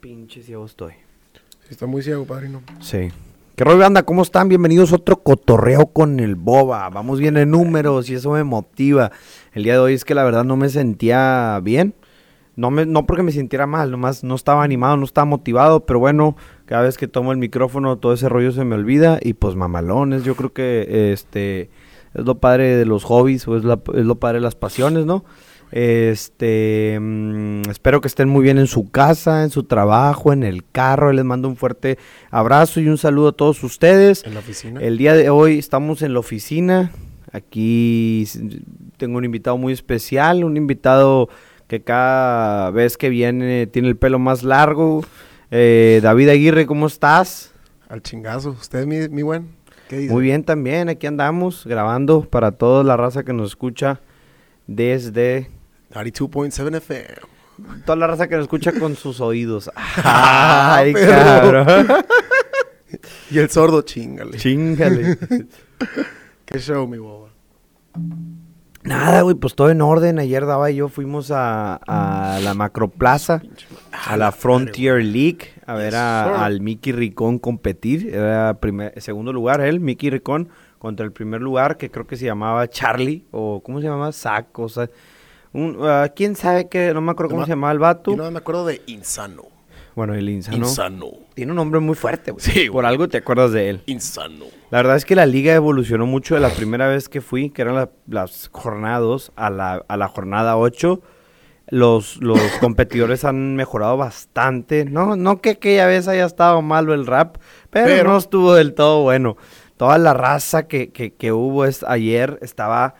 Pinche ciego estoy. Está muy ciego, padrino. Sí. ¿Qué rollo, banda? ¿Cómo están? Bienvenidos a otro cotorreo con el Boba. Vamos bien en números y eso me motiva. El día de hoy es que la verdad no me sentía bien. No, me, no porque me sintiera mal, nomás no estaba animado, no estaba motivado, pero bueno, cada vez que tomo el micrófono todo ese rollo se me olvida y pues mamalones, yo creo que este es lo padre de los hobbies o es, la- es lo padre de las pasiones, ¿no? Este, mm, espero que estén muy bien en su casa, en su trabajo, en el carro. Les mando un fuerte abrazo y un saludo a todos ustedes. En la oficina. El día de hoy estamos en la oficina. Aquí tengo un invitado muy especial, un invitado que cada vez que viene tiene el pelo más largo. Eh, David Aguirre, ¿cómo estás? Al chingazo. ¿Usted, mi, mi buen? ¿Qué dice? Muy bien también, aquí andamos grabando para toda la raza que nos escucha desde 92.7 FM. toda la raza que nos escucha con sus oídos. Ah, Ay, cabrón. Y el sordo, chingale. Chingale. Qué show, mi boba. Nada, güey, pues todo en orden. Ayer Daba y yo fuimos a, a la Macroplaza, a la Frontier League, a ver a- al Mickey Ricón competir. Era primer, segundo lugar él, Mickey Ricón, contra el primer lugar, que creo que se llamaba Charlie, o ¿cómo se llamaba? Zack, o sea, un, ah, ¿quién sabe qué? No me acuerdo cómo se llamaba el vato. Yo no me acuerdo de Insano. Bueno, el Insano. Insano. Tiene un nombre muy fuerte, güey. Sí. Por algo te acuerdas de él. Insano. La verdad es que la liga evolucionó mucho de la primera vez que fui, que eran la- las jornadas, a la, a la jornada 8. Los, los competidores han mejorado bastante. No, no que aquella vez haya estado malo el rap, pero, Pero- no estuvo del todo bueno. Toda la raza que, que, que hubo es, ayer estaba...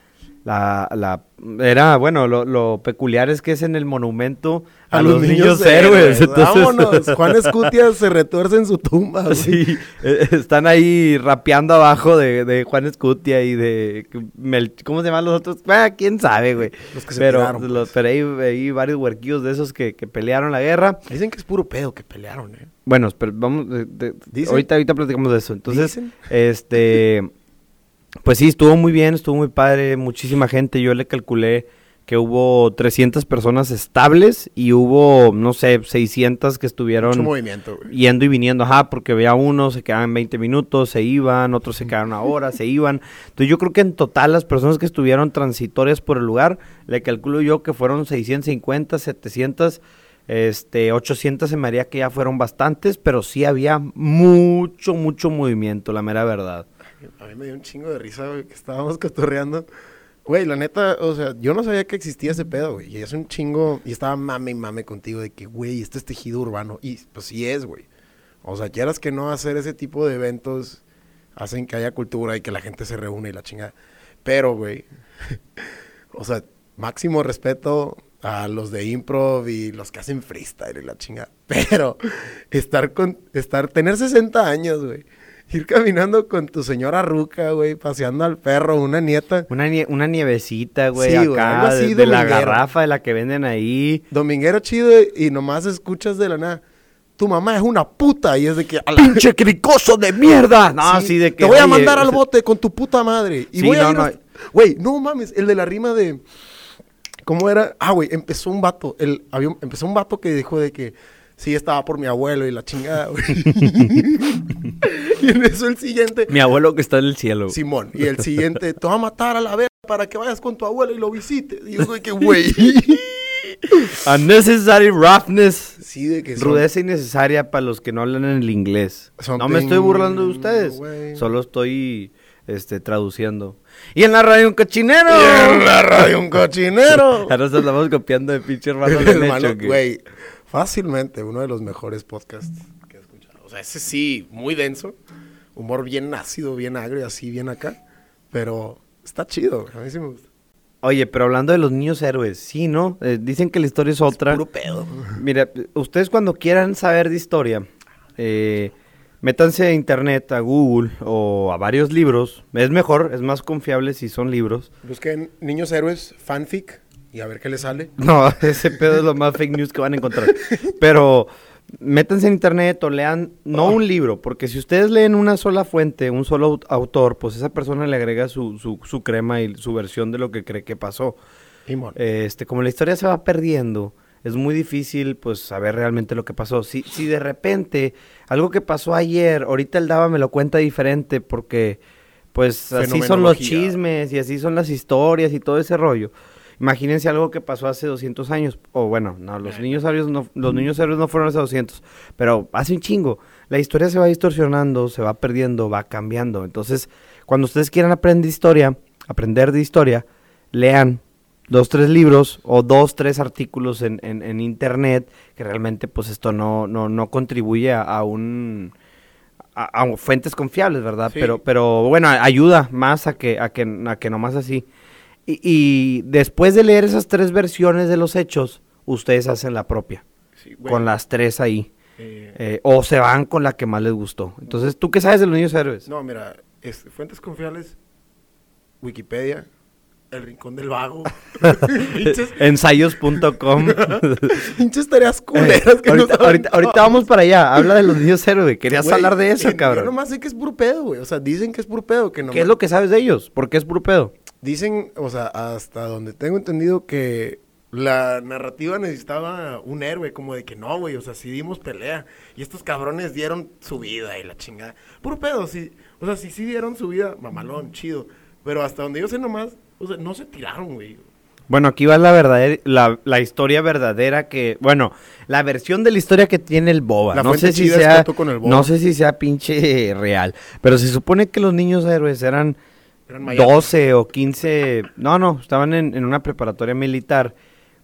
La, la, era, bueno, lo, lo peculiar es que es en el monumento a, los, niños, héroes. entonces- Vámonos. Juan Escutia se retuerce en su tumba. güey. Sí, eh, están ahí rapeando abajo de, de Juan Escutia y de Mel- ¿cómo se llaman los otros? Ah, quién sabe, güey. Los que se pero, los- pues. pero hay, hay varios huerquillos de esos que, que pelearon la guerra. Dicen que es puro pedo que pelearon, ¿eh? Bueno, pero vamos, de- de- Dicen. ahorita, ahorita platicamos de eso. Entonces, Dicen. este, pues sí, estuvo muy bien, estuvo muy padre, muchísima gente. Yo le calculé que hubo 300 personas estables y hubo, no sé, 600 que estuvieron Mucho movimiento, güey. yendo y viniendo, ajá, porque veía uno, se quedaban 20 minutos, se iban, otros se quedaban una hora, se iban. Entonces yo creo que en total las personas que estuvieron transitorias por el lugar, le calculo yo que fueron 650, 700, este, 800 se me haría que ya fueron bastantes, pero sí había mucho, mucho movimiento, la mera verdad. A mí me dio un chingo de risa, güey, que estábamos cotorreando. Güey, la neta, o sea, yo no sabía que existía ese pedo, güey. Y es un chingo. Y estaba mame y mame contigo de que, güey, este es tejido urbano. Y pues sí es, güey. O sea, quieras que no hacer ese tipo de eventos hacen que haya cultura y que la gente se reúne y la chingada. Pero, güey, o sea, máximo respeto a los de improv y los que hacen freestyle y la chingada. Pero estar con, estar, tener 60 años, güey. Ir caminando con tu señora ruca, güey, paseando al perro, una nieta. Una, nie- una nievecita, güey, Sí, acá, algo así de, de la garrafa de la que venden ahí. Dominguero chido y nomás escuchas de la nada. Tu mamá es una puta y es de que... a la- ¡Pinche cricoso de mierda! No, sí, de que... Te voy a mandar al bote con tu puta madre. Y Sí, voy a no, ir no. Güey, no mames, el de la rima de... ¿Cómo era? Ah, güey, empezó un vato. El, había, empezó un vato que dijo de que sí estaba por mi abuelo y la chingada, güey. y en eso el siguiente... Mi abuelo que está en el cielo. Simón. Y el siguiente, te va a matar a la verga para que vayas con tu abuelo y lo visites. Y yo, güey, que güey. Unnecessary roughness. sí, de que son- Rudeza innecesaria para los que no hablan en el inglés. Something- No me estoy burlando de ustedes. Solo estoy este, traduciendo. Y en la radio un cochinero. Y en la radio un cochinero. Ahora nos estamos copiando de pinche hermano güey, fácilmente uno de los mejores podcasts que he escuchado. O sea, ese sí, muy denso. Humor bien ácido, bien agrio, así, bien acá. Pero está chido, a mí sí me gusta. Oye, pero hablando de los niños héroes, sí, ¿no? Eh, dicen que la historia es otra. Puro pedo. Mira, ustedes cuando quieran saber de historia, eh, métanse a internet, a Google o a varios libros. Es mejor, es más confiable si son libros. Busquen Niños Héroes, fanfic, y a ver qué les sale. No, ese pedo es lo más fake news que van a encontrar. Pero métanse en internet o lean, no un libro, porque si ustedes leen una sola fuente, un solo aut- autor, pues esa persona le agrega su, su, su crema y su versión de lo que cree que pasó. Este, como la historia se va perdiendo, es muy difícil pues saber realmente lo que pasó. Si, si de repente algo que pasó ayer, ahorita el Daba me lo cuenta diferente porque pues así son los chismes y así son las historias y todo ese rollo. Imagínense algo que pasó hace 200 años, o bueno, no, los niños héroes no, los niños héroes no fueron hace 200, pero hace un chingo. La historia se va distorsionando, se va perdiendo, va cambiando. Entonces, cuando ustedes quieran aprender historia, aprender de historia, lean dos, tres libros o dos, tres artículos en, en, en internet, que realmente pues esto no, no, no contribuye a, a un... A, a fuentes confiables, ¿verdad? Sí. Pero, pero bueno, ayuda más a que, a que, a que nomás así. Y, y después de leer esas tres versiones de los hechos, ustedes hacen la propia, Sí, con las tres ahí. Eh, Eh, o se van con la que más les gustó. Entonces, ¿tú qué sabes de los niños héroes? No, mira, es- fuentes confiables, Wikipedia, El Rincón del Vago. Ensayos.com. pinches tareas culeras que no ahorita, vamos para allá. Habla de los niños héroes. Querías Güey, hablar de eso, eh, Yo cabrón. nomás sé que es puro pedo, güey. O sea, dicen que es puro pedo. Que ¿Qué nomás- es lo que sabes de ellos? ¿Por qué es puro pedo? Dicen, o sea, hasta donde tengo entendido que la narrativa necesitaba un héroe, como de que no, güey, o sea, sí dimos pelea. Y estos cabrones dieron su vida y la chingada. Puro pedo, sí. O sea, sí, sí dieron su vida, mamalón, chido. Pero hasta donde yo sé nomás, o sea, no se tiraron, güey. Bueno, aquí va la verdadera, la, la historia verdadera que, bueno, la versión de la historia que tiene el boba. La no sé si sea, Coto con el boba. no sé si sea pinche real, pero se supone que los niños héroes eran Eran mayores. 12 o 15, no, no, estaban en, en una preparatoria militar.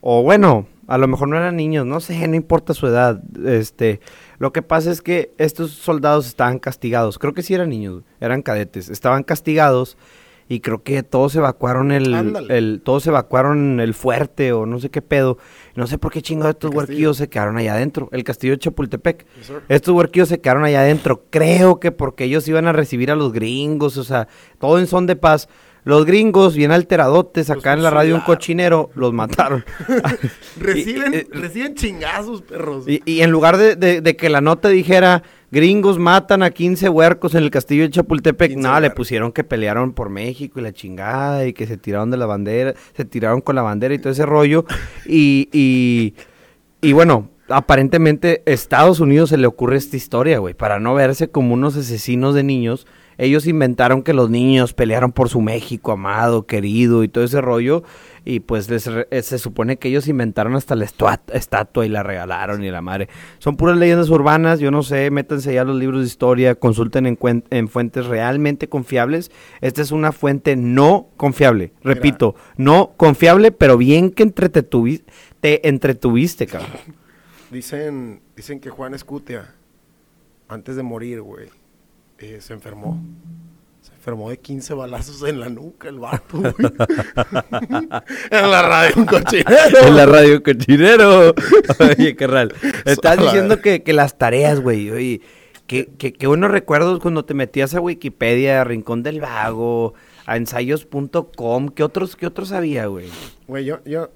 O bueno, a lo mejor no eran niños, no sé, no importa su edad. Este, lo que pasa es que estos soldados estaban castigados. Creo que sí eran niños, eran cadetes. Estaban castigados y creo que todos evacuaron el, Ándale. el todos evacuaron el fuerte o no sé qué pedo. No sé por qué chingados estos huerquillos se quedaron allá adentro. El castillo de Chapultepec. Yes. Estos huerquillos se quedaron allá adentro. Creo que porque ellos iban a recibir a los gringos, o sea, todo en son de paz. Los gringos, bien alteradotes, Los acá en la radio un cochinero, los mataron. Reciben, Y- eh, reciben chingazos, perros. y, y en lugar de, de- de que la nota dijera, gringos matan a 15 huercos en el castillo de Chapultepec, 15 nada, le pusieron que pelearon por México y la chingada, y que se tiraron de la bandera, se tiraron con la bandera y todo ese rollo. Y, y, y bueno, aparentemente Estados Unidos se le ocurre esta historia, güey, para no verse como unos asesinos de niños. Ellos inventaron que los niños pelearon por su México amado, querido y todo ese rollo. Y pues les eh, se supone que ellos inventaron hasta la estatua y la regalaron y la madre. Son puras leyendas urbanas, yo no sé, métanse ya a los libros de historia, consulten en, fuentes realmente confiables. Esta es una fuente no confiable, repito, no confiable, pero bien que te entretuviste, cabrón. Dicen, dicen que Juan Escutia, antes de morir, güey, eh, se enfermó. Se enfermó de 15 balazos en la nuca, el vato, güey. en la radio, un cochinero. en la radio cochinero. Oye, carnal. Estás diciendo que, que las tareas, güey. Oye, qué, qué, qué buenos recuerdos cuando te metías a Wikipedia, a Rincón del Vago, a ensayos.com. ¿Qué otros, qué otros había, güey? Güey, yo, yo,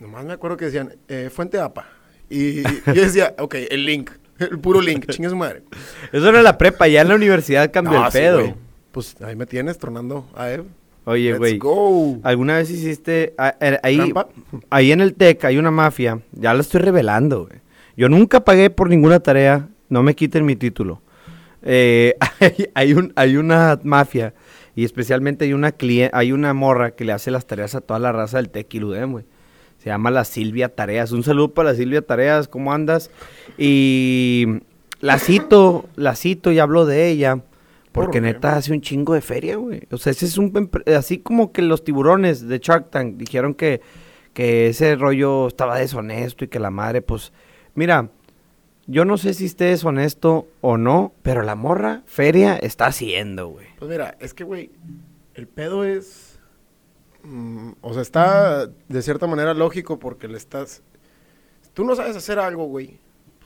nomás me acuerdo que decían, eh, Fuente APA. Y yo decía, ok, el link, el puro link, chingue su madre. Eso era la prepa, ya en la universidad cambió No, el pedo. Pues ahí me tienes tronando a Ev. Oye, güey. ¿Alguna vez hiciste ahí, ¿Trampa? ahí en el TEC hay una mafia? Ya la estoy revelando, güey. Yo nunca pagué por ninguna tarea, no me quiten mi título. Eh, hay, hay un, hay una mafia y especialmente hay una clie- hay una morra que le hace las tareas a toda la raza del TEC y Ludem, güey. Se llama la Silvia Tareas. Un saludo para la Silvia Tareas, ¿cómo andas? Y la cito, la cito y hablo de ella. Porque ¿Por neta hace un chingo de feria, güey. O sea, ese es un... Así como que los tiburones de Shark Tank dijeron que, que ese rollo estaba deshonesto y que la madre, pues... Mira, yo no sé si esté deshonesto o no, pero la morra feria está haciendo, güey. Pues mira, es que, güey, el pedo es... mm, o sea, está de cierta manera lógico porque le estás... Tú no sabes hacer algo, güey.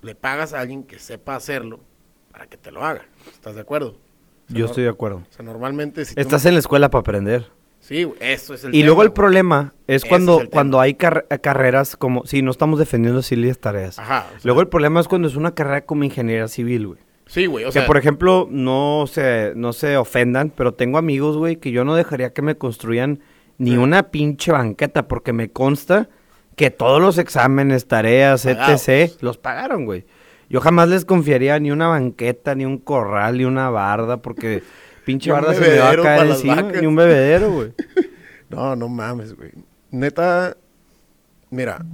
Le pagas a alguien que sepa hacerlo para que te lo haga. ¿Estás de acuerdo? O sea, Yo no- estoy de acuerdo. O sea, normalmente si Estás no- en la escuela para aprender. Sí, eso es el Y tema, luego el güey. problema es Ese cuando, es cuando hay car- carreras como... Sí, no estamos defendiendo Silvias Tareas. Ajá. o sea, Luego el problema es cuando es una carrera como ingeniería civil, güey. Sí, güey, o que sea... por ejemplo, no se, no se ofendan, pero tengo amigos, güey, que yo no dejaría que me construyan ni Sí. una pinche banqueta, porque me consta que todos los exámenes, tareas, Pagados. etc., los pagaron, güey. Yo jamás les confiaría ni una banqueta, ni un corral, ni una barda, porque pinche barda se me va a caer encima, ni un bebedero, güey. No, no mames, güey. Neta, mira,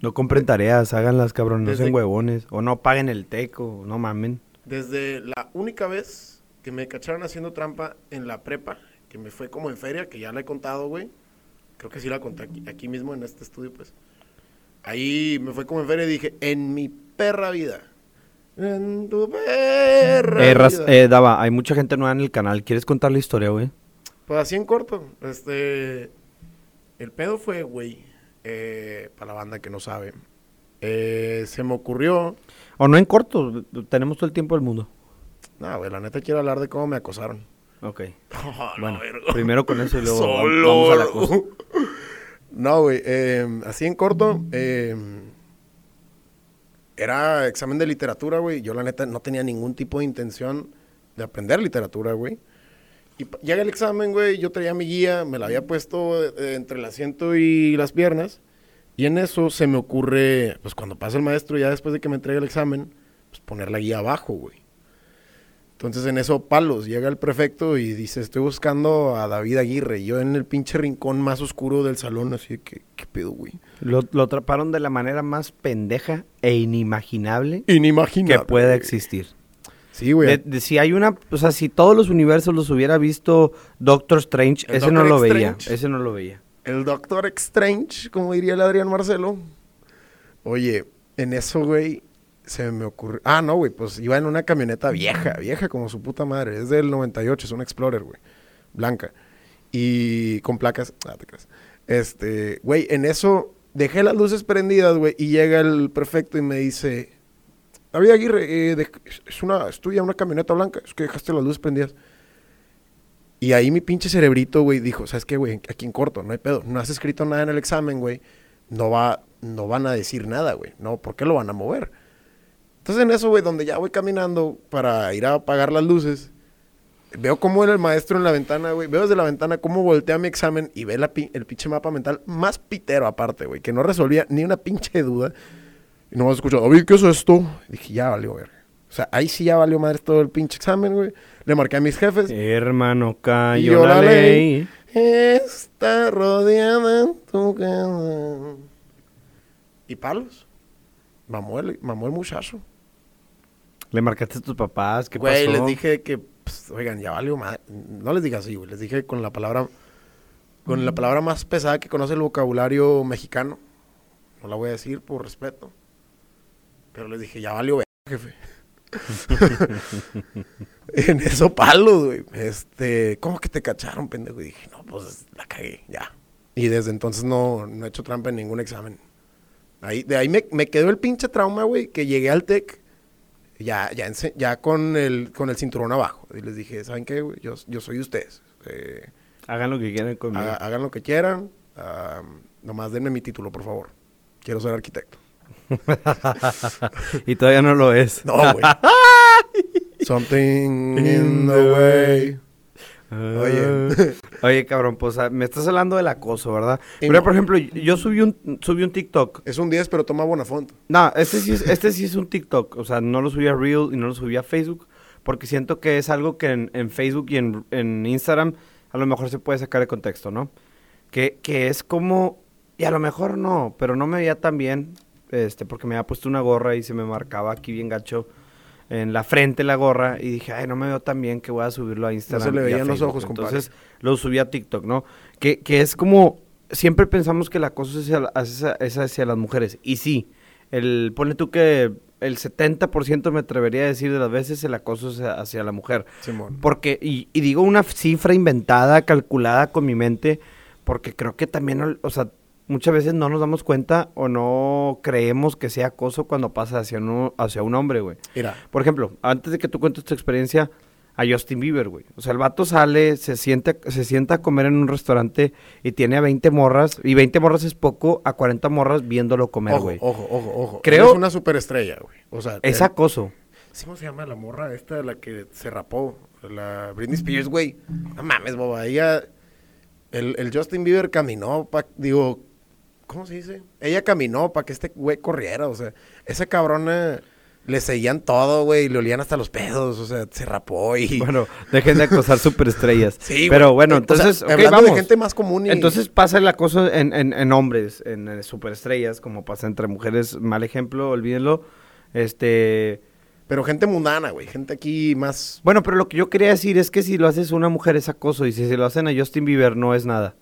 No compren tareas, háganlas, cabrón, no sean huevones. O no paguen el teco, no mamen. desde la única vez que me cacharon haciendo trampa en la prepa, que me fue como en feria, que ya la he contado, güey. Creo que sí la conté aquí, aquí mismo en este estudio, pues. Ahí me fue como en feria y dije, en mi perra vida. En tu perra Eh, Ras- vida. eh, Dava, hay mucha gente nueva en el canal. ¿Quieres contar la historia, güey? Pues así en corto, este... El pedo fue, güey, eh, para la banda que no sabe. eh, se me ocurrió... O no en corto, tenemos todo el tiempo del mundo. No, güey, la neta quiero hablar de cómo me acosaron. Ok. Oh, Bueno, primero con eso y luego Solo. vamos a la cosa. No, güey, eh, así en corto, eh, era examen de literatura, güey. Yo la neta no tenía ningún tipo de intención de aprender literatura, güey. Y llega el examen, güey, yo traía mi guía, me la había puesto eh, entre el asiento y las piernas. Y en eso se me ocurre, pues cuando pasa el maestro, ya después de que me entregue el examen, pues poner la guía abajo, güey. Entonces en eso, palos, llega el prefecto y dice, estoy buscando a David Aguirre. Y yo en el pinche rincón más oscuro del salón, así de que, ¿qué pedo, güey? Lo, lo atraparon de la manera más pendeja e inimaginable Inimaginable. que pueda existir. Sí, güey. De- de- si hay una, o sea, si todos los universos los hubiera visto Doctor Strange, El ese no lo veía, ese no lo veía. El Doctor Strange, como diría el Adrián Marcelo. Oye, en eso, güey, se me ocurrió... Ah, no, güey, pues iba en una camioneta vieja, vieja como su puta madre. Es del 98, es un Explorer, güey. Blanca. Y con placas... Ah, te creas. Este, güey, en eso dejé las luces prendidas, güey, y llega el prefecto y me dice... David Aguirre, eh, es una, es tuya una camioneta blanca, es que dejaste las luces prendidas. Y ahí mi pinche cerebrito, güey, dijo, ¿sabes qué, güey? Aquí en corto, no hay pedo. No has escrito nada en el examen, güey. No va, no van a decir nada, güey. No, ¿por qué lo van a mover? Entonces en eso, güey, donde ya voy caminando para ir a apagar las luces, veo cómo era el maestro en la ventana, güey. Veo desde la ventana cómo voltea mi examen y ve la pi- el pinche mapa mental más pitero aparte, güey, que no resolvía ni una pinche duda. Y nomás escucho, David, ¿qué es esto? Y dije, ya valió, ver. O sea, ahí sí ya valió madre todo el pinche examen, güey. Le marqué a mis jefes. Hermano, cayó la ley. Está rodeada en tu casa. Y palos. Mamó el, mamó el muchacho. Le marcaste a tus papás, ¿qué Güey, pasó? les dije que, pues, oigan, ya valió madre. No les diga así, güey. Les dije con la palabra, con la palabra más pesada que conoce el vocabulario mexicano. No la voy a decir por respeto. Pero les dije, ya valió ver, jefe. en eso palos, güey. Este, ¿cómo que te cacharon, pendejo? Y dije, no, pues la cagué, ya. Y desde entonces no, no he hecho trampa en ningún examen. Ahí, de ahí me, me quedó el pinche trauma, güey, que llegué al TEC ya, ya, ya con, el, con el cinturón abajo. Y les dije, ¿saben qué, güey? Yo, yo soy de ustedes. Eh, Hagan lo que quieran conmigo. haga- hagan lo que quieran. nomás denme mi título, por favor. Quiero ser arquitecto. y todavía no lo es. No, güey. Something in the way. Oye. Oye, cabrón, pues me estás hablando del acoso, ¿verdad? No. por ejemplo, yo subí un, subí un TikTok. Es un 10, pero toma buena foto. No, este sí, es, este sí es un TikTok. O sea, no lo subí a Reel y no lo subí a Facebook. Porque siento que es algo que en, en Facebook y en, en Instagram a lo mejor se puede sacar de contexto, ¿no? Que, que es como... Y a lo mejor no, pero no me veía tan bien. Este, porque me había puesto una gorra y se me marcaba aquí bien gacho en la frente la gorra. Y dije, ay, no me veo tan bien que voy a subirlo a Instagram. le y a veían los Facebook". ojos, compadre. Entonces lo subí a TikTok, ¿no? Que, que es como... Siempre pensamos que el acoso es hacia, la- hacia- es hacia las mujeres. Y sí, el, pone tú que el 70% me atrevería a decir de las veces el acoso es hacia, hacia la mujer. Simón. Porque, y, y digo una cifra inventada, calculada con mi mente, porque creo que también, o sea, muchas veces no nos damos cuenta o no creemos que sea acoso cuando pasa hacia, un- hacia un hombre, güey. Mira, Por ejemplo, antes de que tú cuentes tu experiencia, a Justin Bieber, güey. O sea, el vato sale, se siente, se sienta a comer en un restaurante y tiene a 20 morras, y 20 morras es poco, a 40 morras viéndolo comer, ojo, güey. ojo, ojo, ojo. Creo- Es una superestrella, güey. O sea, Es acoso. ¿sí ¿Cómo se llama la morra esta, la que se rapó? La Britney Spears, güey. No mames, boba. Ella... El, el Justin Bieber caminó, pa- digo, ¿cómo se dice? Ella caminó para que este güey corriera, o sea, esa cabrona le seguían todo, güey, y le olían hasta los pedos, o sea, se rapó y... Bueno, dejen de acosar superestrellas. Sí, Pero bueno, O sea, entonces, vamos. de gente más común y... Entonces pasa el acoso en, en, en hombres, en, eh, superestrellas, como pasa entre mujeres, mal ejemplo, olvídenlo. Este, Pero gente mundana, güey, gente aquí más... bueno, pero lo que yo quería decir es que si lo haces a una mujer es acoso y si se lo hacen a Justin Bieber no es nada.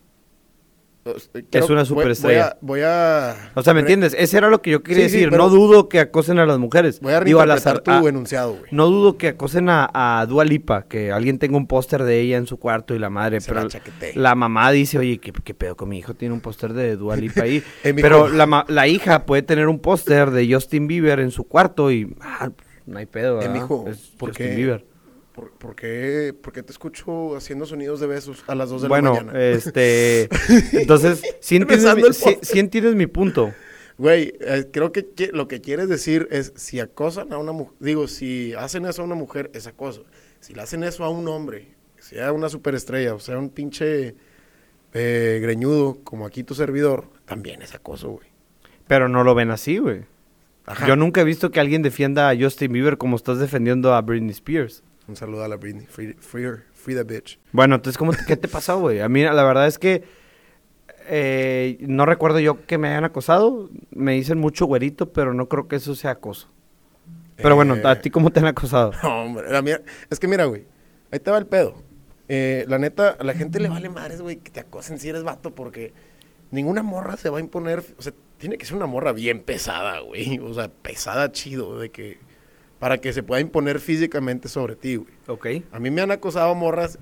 Creo- una superestrella. Voy a... Voy a O sea, ¿me entiendes? Ese era lo que yo quería Sí, decir. No dudo que acosen a las mujeres. Voy a Digo, a las tu a- enunciado, güey. No dudo que acosen a, a Dua Lipa, que alguien tenga un póster de ella en su cuarto y la madre, Se pero la mamá dice, oye, ¿qué, qué pedo con mi hijo? Tiene un póster de Dua Lipa ahí. Pero la, la hija puede tener un póster de Justin Bieber en su cuarto y ah, no hay pedo, Eh, ¿verdad? mijo, Es ¿por Justin qué? Bieber. ¿Por, por qué, por qué te escucho haciendo sonidos de besos a las 2 de Bueno, la mañana? este, entonces, sí entiendes, mi, el sí- póster. sí entiendes mi punto. Güey, eh, creo que lo que quieres decir es si acosan a una mujer, digo, si hacen eso a una mujer es acoso. Si le hacen eso a un hombre, sea una superestrella o sea un pinche eh, greñudo como aquí tu servidor, también es acoso, güey. Pero no lo ven así, güey. Yo nunca he visto que alguien defienda a Justin Bieber como estás defendiendo a Britney Spears. Un saludo a la Britney. Free, free her. Free the bitch. Bueno, entonces, ¿cómo te- ¿qué te pasó, güey? A mí, la verdad es que eh, no recuerdo yo que me hayan acosado. Me dicen mucho güerito, pero no creo que eso sea acoso. Pero bueno, Eh, ¿a ti cómo te han acosado? No, hombre. la mía- es que mira, güey. Ahí te va el pedo. Eh, la neta, a la gente le vale madres, güey, que te acosen si eres vato, porque ninguna morra se va a imponer. O sea, tiene que ser una morra bien pesada, güey. O sea, pesada chido, de que. Para que se pueda imponer físicamente sobre ti, güey. Ok. A mí me han acosado morras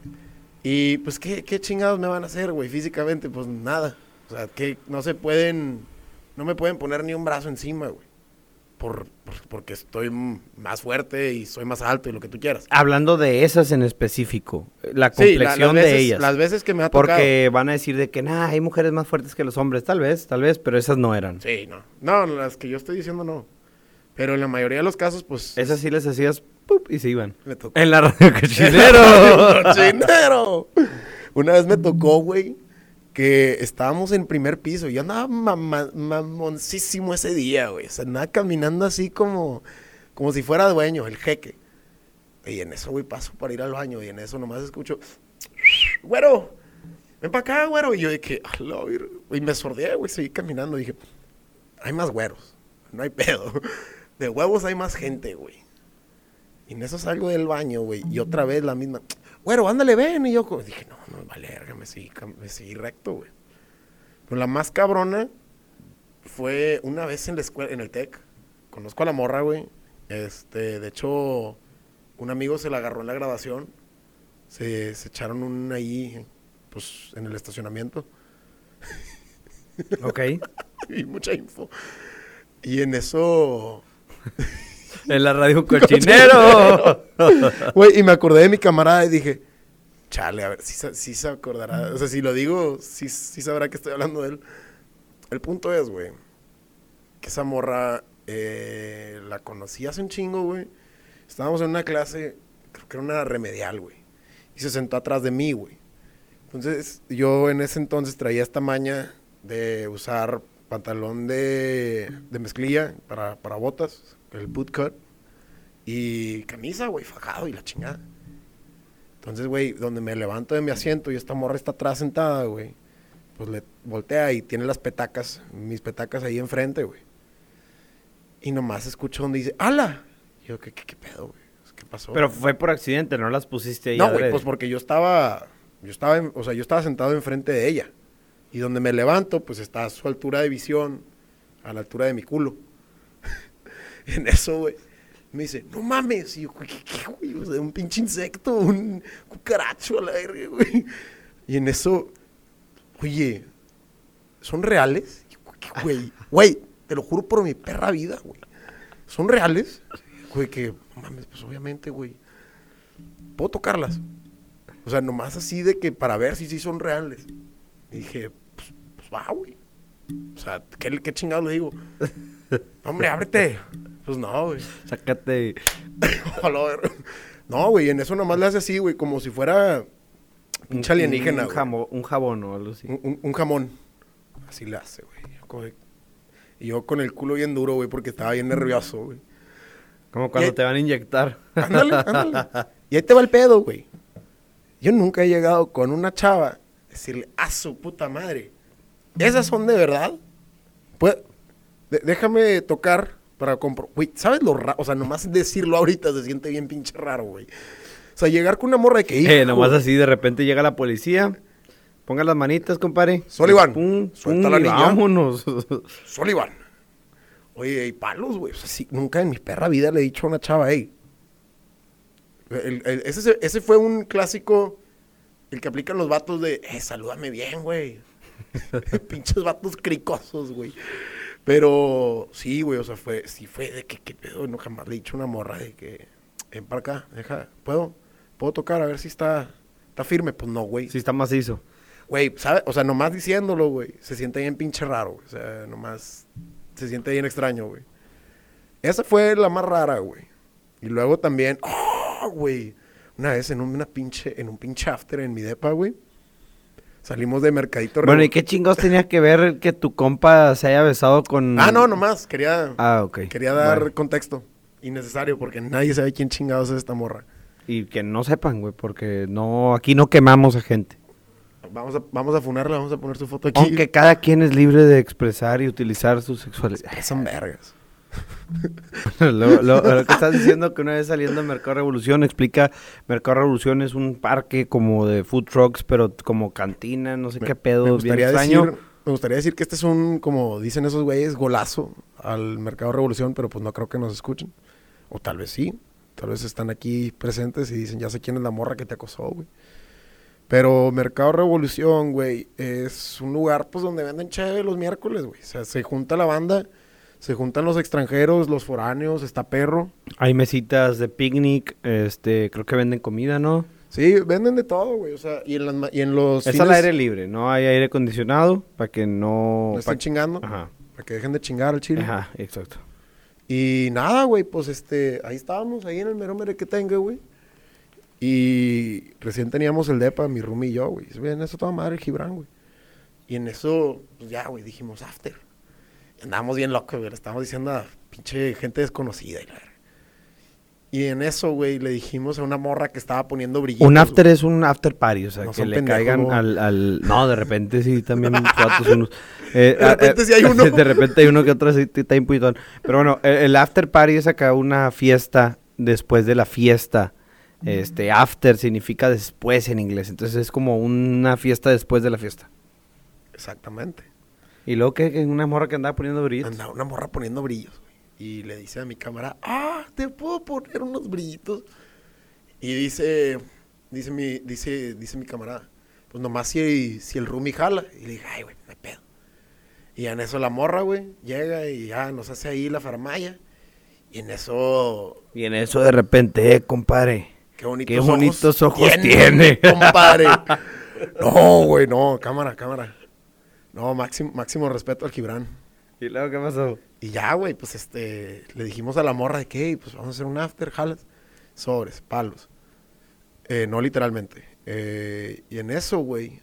y, pues, ¿qué, qué chingados me van a hacer, güey? Físicamente, pues nada. O sea, que no se pueden. No me pueden poner ni un brazo encima, güey. Por, por- porque estoy más fuerte y soy más alto y lo que tú quieras. Hablando de esas en específico, la Sí, la- complexión las de veces- ellas. Las veces que me ha tocado. Porque van a decir de que, nah, hay mujeres más fuertes que los hombres. Tal vez, tal vez, pero esas no eran. Sí, no. No, las que yo estoy diciendo no. Pero en la mayoría de los casos, pues. Esas sí les hacías ¡pup! y se iban. me tocó. En la radio cochinero. ¡Cochinero! Una vez me tocó, güey, que estábamos en primer piso. y Yo andaba mama- mamoncísimo ese día, güey. O sea, andaba caminando así como, como si fuera dueño, el jeque. Y en eso, güey, paso para ir al baño. Y en eso nomás escucho, güero, ven para acá, güero. Y yo dije, y me sordeé, güey, seguí caminando. dije, hay más güeros, no hay pedo. De huevos hay más gente, güey. Y en eso salgo del baño, güey, y otra vez la misma. Güero, ándale, ven. Y yo dije, no, no, vale, me seguí, me seguí recto, güey. Pero la más cabrona fue una vez en la escuela, en el TEC. Conozco a la morra, güey. Este, de hecho, un amigo se la agarró en la grabación. Se, se echaron un ahí, pues, en el estacionamiento. ok. y mucha info. Y en eso. En la radio cochinero. Güey, y me acordé de mi camarada y dije, chale, a ver, si se, sí se acordará. O sea, si lo digo, sí, sí sabrá que estoy hablando de él. El punto es, güey, que esa morra eh, la conocí hace un chingo, güey. Estábamos en una clase, creo que era una remedial, güey. Y se sentó atrás de mí, güey. Entonces, yo en ese entonces traía esta maña de usar pantalón de, de mezclilla para, para botas, el boot cut, y camisa, güey, fajado y la chingada. Entonces, güey, donde me levanto de mi asiento y esta morra está atrás sentada, güey, pues le voltea y tiene las petacas, mis petacas ahí enfrente, güey. Y nomás escucho donde dice, ¡Hala! Y yo, ¿qué, qué, qué pedo, güey? ¿Qué pasó? Pero fue por accidente, no las pusiste ahí. No, güey, pues porque yo estaba, yo estaba, en- o sea, yo estaba sentado enfrente de ella. Y donde me levanto, pues está a su altura de visión, a la altura de mi culo. en eso, güey, me dice, no mames. Y yo, ¿qué, qué, güey? O sea, un pinche insecto, un cucaracho a la verga, güey. Y en eso, oye, ¿son reales? Y yo, ¿qué, Güey, güey, te lo juro por mi perra vida, güey. ¿Son reales? Güey, que, no mames, pues obviamente, güey. ¿Puedo tocarlas? O sea, nomás así de que para ver si sí son reales. Y dije, va, güey. O sea, ¿qué, qué chingado le digo? Hombre, ábrete. Pues no, güey. Sácate. No, güey, en eso nomás le hace así, güey, como si fuera pinche alienígena, Un, jamo- un jabón o algo así. Un, un- un jamón. Así le hace, güey. Y yo con el culo bien duro, güey, porque estaba bien nervioso, güey. Como cuando te van a inyectar. Ándale, ándale. Y ahí te va el pedo, güey. Yo nunca he llegado con una chava a decirle, a su puta madre. ¿Esas son de verdad? Pues, déjame tocar para compro. Güey, ¿sabes lo raro? O sea, nomás decirlo ahorita se siente bien pinche raro, güey. O sea, llegar con una morra de que... Eh, "Hijo, nomás así, de repente llega la policía. Ponga las manitas, compadre. Sullivan, Pum, suelta pum, la y niña. vámonos. Sullivan. Oye, hay palos, güey. O sea, sí, nunca en mi perra vida le he dicho a una chava, hey. El- el- ese, ese fue un clásico, el que aplican los vatos de, eh, salúdame bien, güey. Pinches vatos cricosos, güey. Pero sí, güey, o sea, fue, sí fue de que, ¿qué pedo? No jamás le he dicho una morra de que, ven para acá, deja, ¿puedo? ¿Puedo tocar a ver si está, está firme? Pues no, güey. Sí, está macizo. Güey, ¿sabes? O sea, nomás diciéndolo, güey, se siente bien pinche raro. güey. O sea, nomás se siente bien extraño, güey. Esa fue la más rara, güey. Y luego también, ¡oh, güey! Una vez en una pinche, en un pinche after en mi depa, güey. Salimos de Mercadito Bueno, ¿y qué chingados tenías que ver que tu compa se haya besado con... Ah, no, nomás. Quería, Ah, ok. quería dar Bueno, contexto. Innecesario, porque nadie sabe quién chingados es esta morra. Y que no sepan, güey, porque no, aquí no quemamos a gente. Vamos a, vamos a funarla, vamos a poner su foto aquí. Aunque cada quien es libre de expresar y utilizar su sexualidad. Son vergas. lo, lo- lo que estás diciendo que una vez saliendo a Mercado Revolución, explica, Mercado Revolución es un parque como de food trucks, pero como cantina, no sé qué pedo, me bien gustaría extraño. decir, me gustaría decir que este es un, como dicen esos güeyes, golazo al Mercado Revolución, pero pues no creo que nos escuchen. O tal vez sí. Tal vez están aquí presentes y dicen, ya sé quién es la morra que te acosó, güey. Pero Mercado Revolución, güey, es un lugar pues donde venden cheve los miércoles, güey. O sea, se junta la banda, se juntan los extranjeros, los foráneos, está perro. Hay mesitas de picnic, este, creo que venden comida, ¿no? Sí, venden de todo, güey. O sea, y en, las, ma- y en los Es fines al aire libre, no hay aire acondicionado para que no... no están pa- chingando. Ajá, Para que dejen de chingar al chile. ajá, exacto. Y nada, güey, pues este, ahí estábamos, ahí en el mero mere que tenga, güey. Y recién teníamos el depa, mi roomie y yo, güey. En eso toda madre el Gibran, güey. Y en eso, pues ya, güey, dijimos after. Andábamos bien locos, güey. Le estábamos diciendo a pinche gente desconocida y en eso, güey, le dijimos a una morra que estaba poniendo brillitos. Un after güey. es un after party, o sea, No que le pendejos, caigan ¿no? al, al... No, de repente sí, también unos... eh, De repente ah, sí hay uno. De repente hay uno que otro sí está imputón. Pero bueno, el, el after party es acá una fiesta después de la fiesta. Este, after significa después en inglés. Entonces es como una fiesta después de la fiesta. Exactamente. Y luego que, una morra que andaba poniendo brillitos. Andaba una morra poniendo brillos, güey. Y le dice a mi cámara, ah, te puedo poner unos brillitos. Y dice, dice mi, dice, dice mi camarada, pues nomás si, si el roomie jala. Y le dije, ay, güey, hay pedo. Y en eso la morra, güey, llega y ya nos hace ahí la farmaya. Y en eso, Y en eso de repente, eh, compadre. qué bonitos, Qué bonitos ojos tiene. compadre. No, güey, no, cámara, cámara. No, máximo, máximo respeto al Gibran. ¿Y luego qué pasó? Y ya, güey, pues este, le dijimos a la morra de que, "Ey, pues vamos a hacer un after, jalas, sobres, palos. Eh, no literalmente. Eh, y en eso, güey,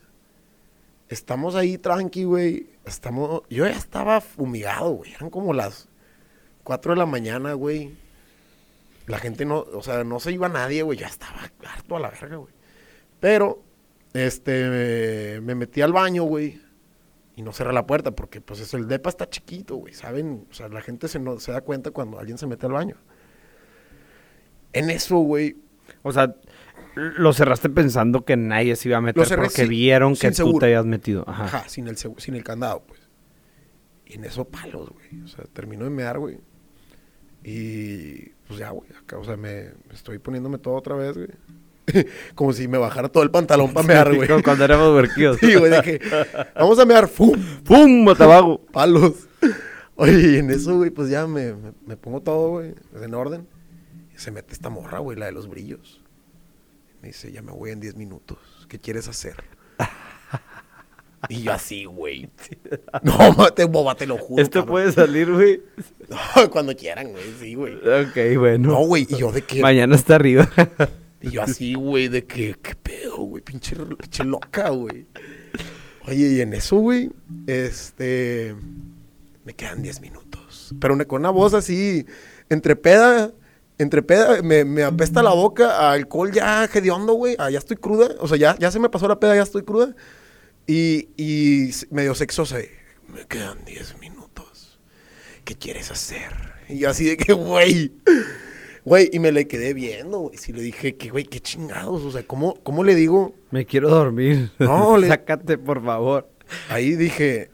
estamos ahí tranqui, güey. Estamos, yo ya estaba fumigado, güey. Eran como las 4 de la mañana, güey. La gente no, o sea, no se iba nadie, güey. Ya estaba harto a la verga, güey. Pero, este, me metí al baño, güey. Y no cerré la puerta porque, pues, eso, el depa está chiquito, güey. ¿Saben? O sea, la gente se, no, se da cuenta cuando alguien se mete al baño. En eso, güey, O sea, lo cerraste pensando que nadie se iba a meter cerré porque vieron que tú seguro. te habías metido. Ajá, Ajá. sin, el, sin el candado, pues. Y en eso palos, güey. O sea, terminó de mear, güey. Y pues ya, güey. Acá, o sea, me, me estoy poniéndome todo otra vez, güey. Como si me bajara todo el pantalón para mear, güey. Como Cuando éramos huerquillos. Sí, güey, dije, vamos a mear, ¡fum! ¡Pum! Tabago. Palos. Oye, y en eso, güey, pues ya me, me, me pongo todo, güey, en orden. Y se mete esta morra, güey, la de los brillos. Me dice, ya me voy en 10 minutos. ¿Qué quieres hacer? Y yo así, güey. No, mate, boba, te lo juro. Esto cabrón. puede salir, güey. No, cuando quieran, güey, sí, güey. Ok, bueno. No, güey, y yo de que... Mañana está arriba. Y yo así, güey, de que, ¿qué pedo, güey? Pinche leche loca, güey. Oye, y en eso, güey, este... me quedan 10 minutos. Pero una- con una voz así, entre peda, entre peda, me, me apesta la boca alcohol ya hediondo, güey. Ah, ya estoy cruda. O sea, ya, ya se me pasó la peda, ya estoy cruda. Y, y medio sexosa. Me quedan 10 minutos. ¿Qué quieres hacer? Y yo así de que, güey. Güey, y me le quedé viendo, güey. Sí le dije que, güey, qué chingados. O sea, ¿cómo, cómo le digo? Me quiero dormir. No, le- Sácate, por favor. Ahí dije,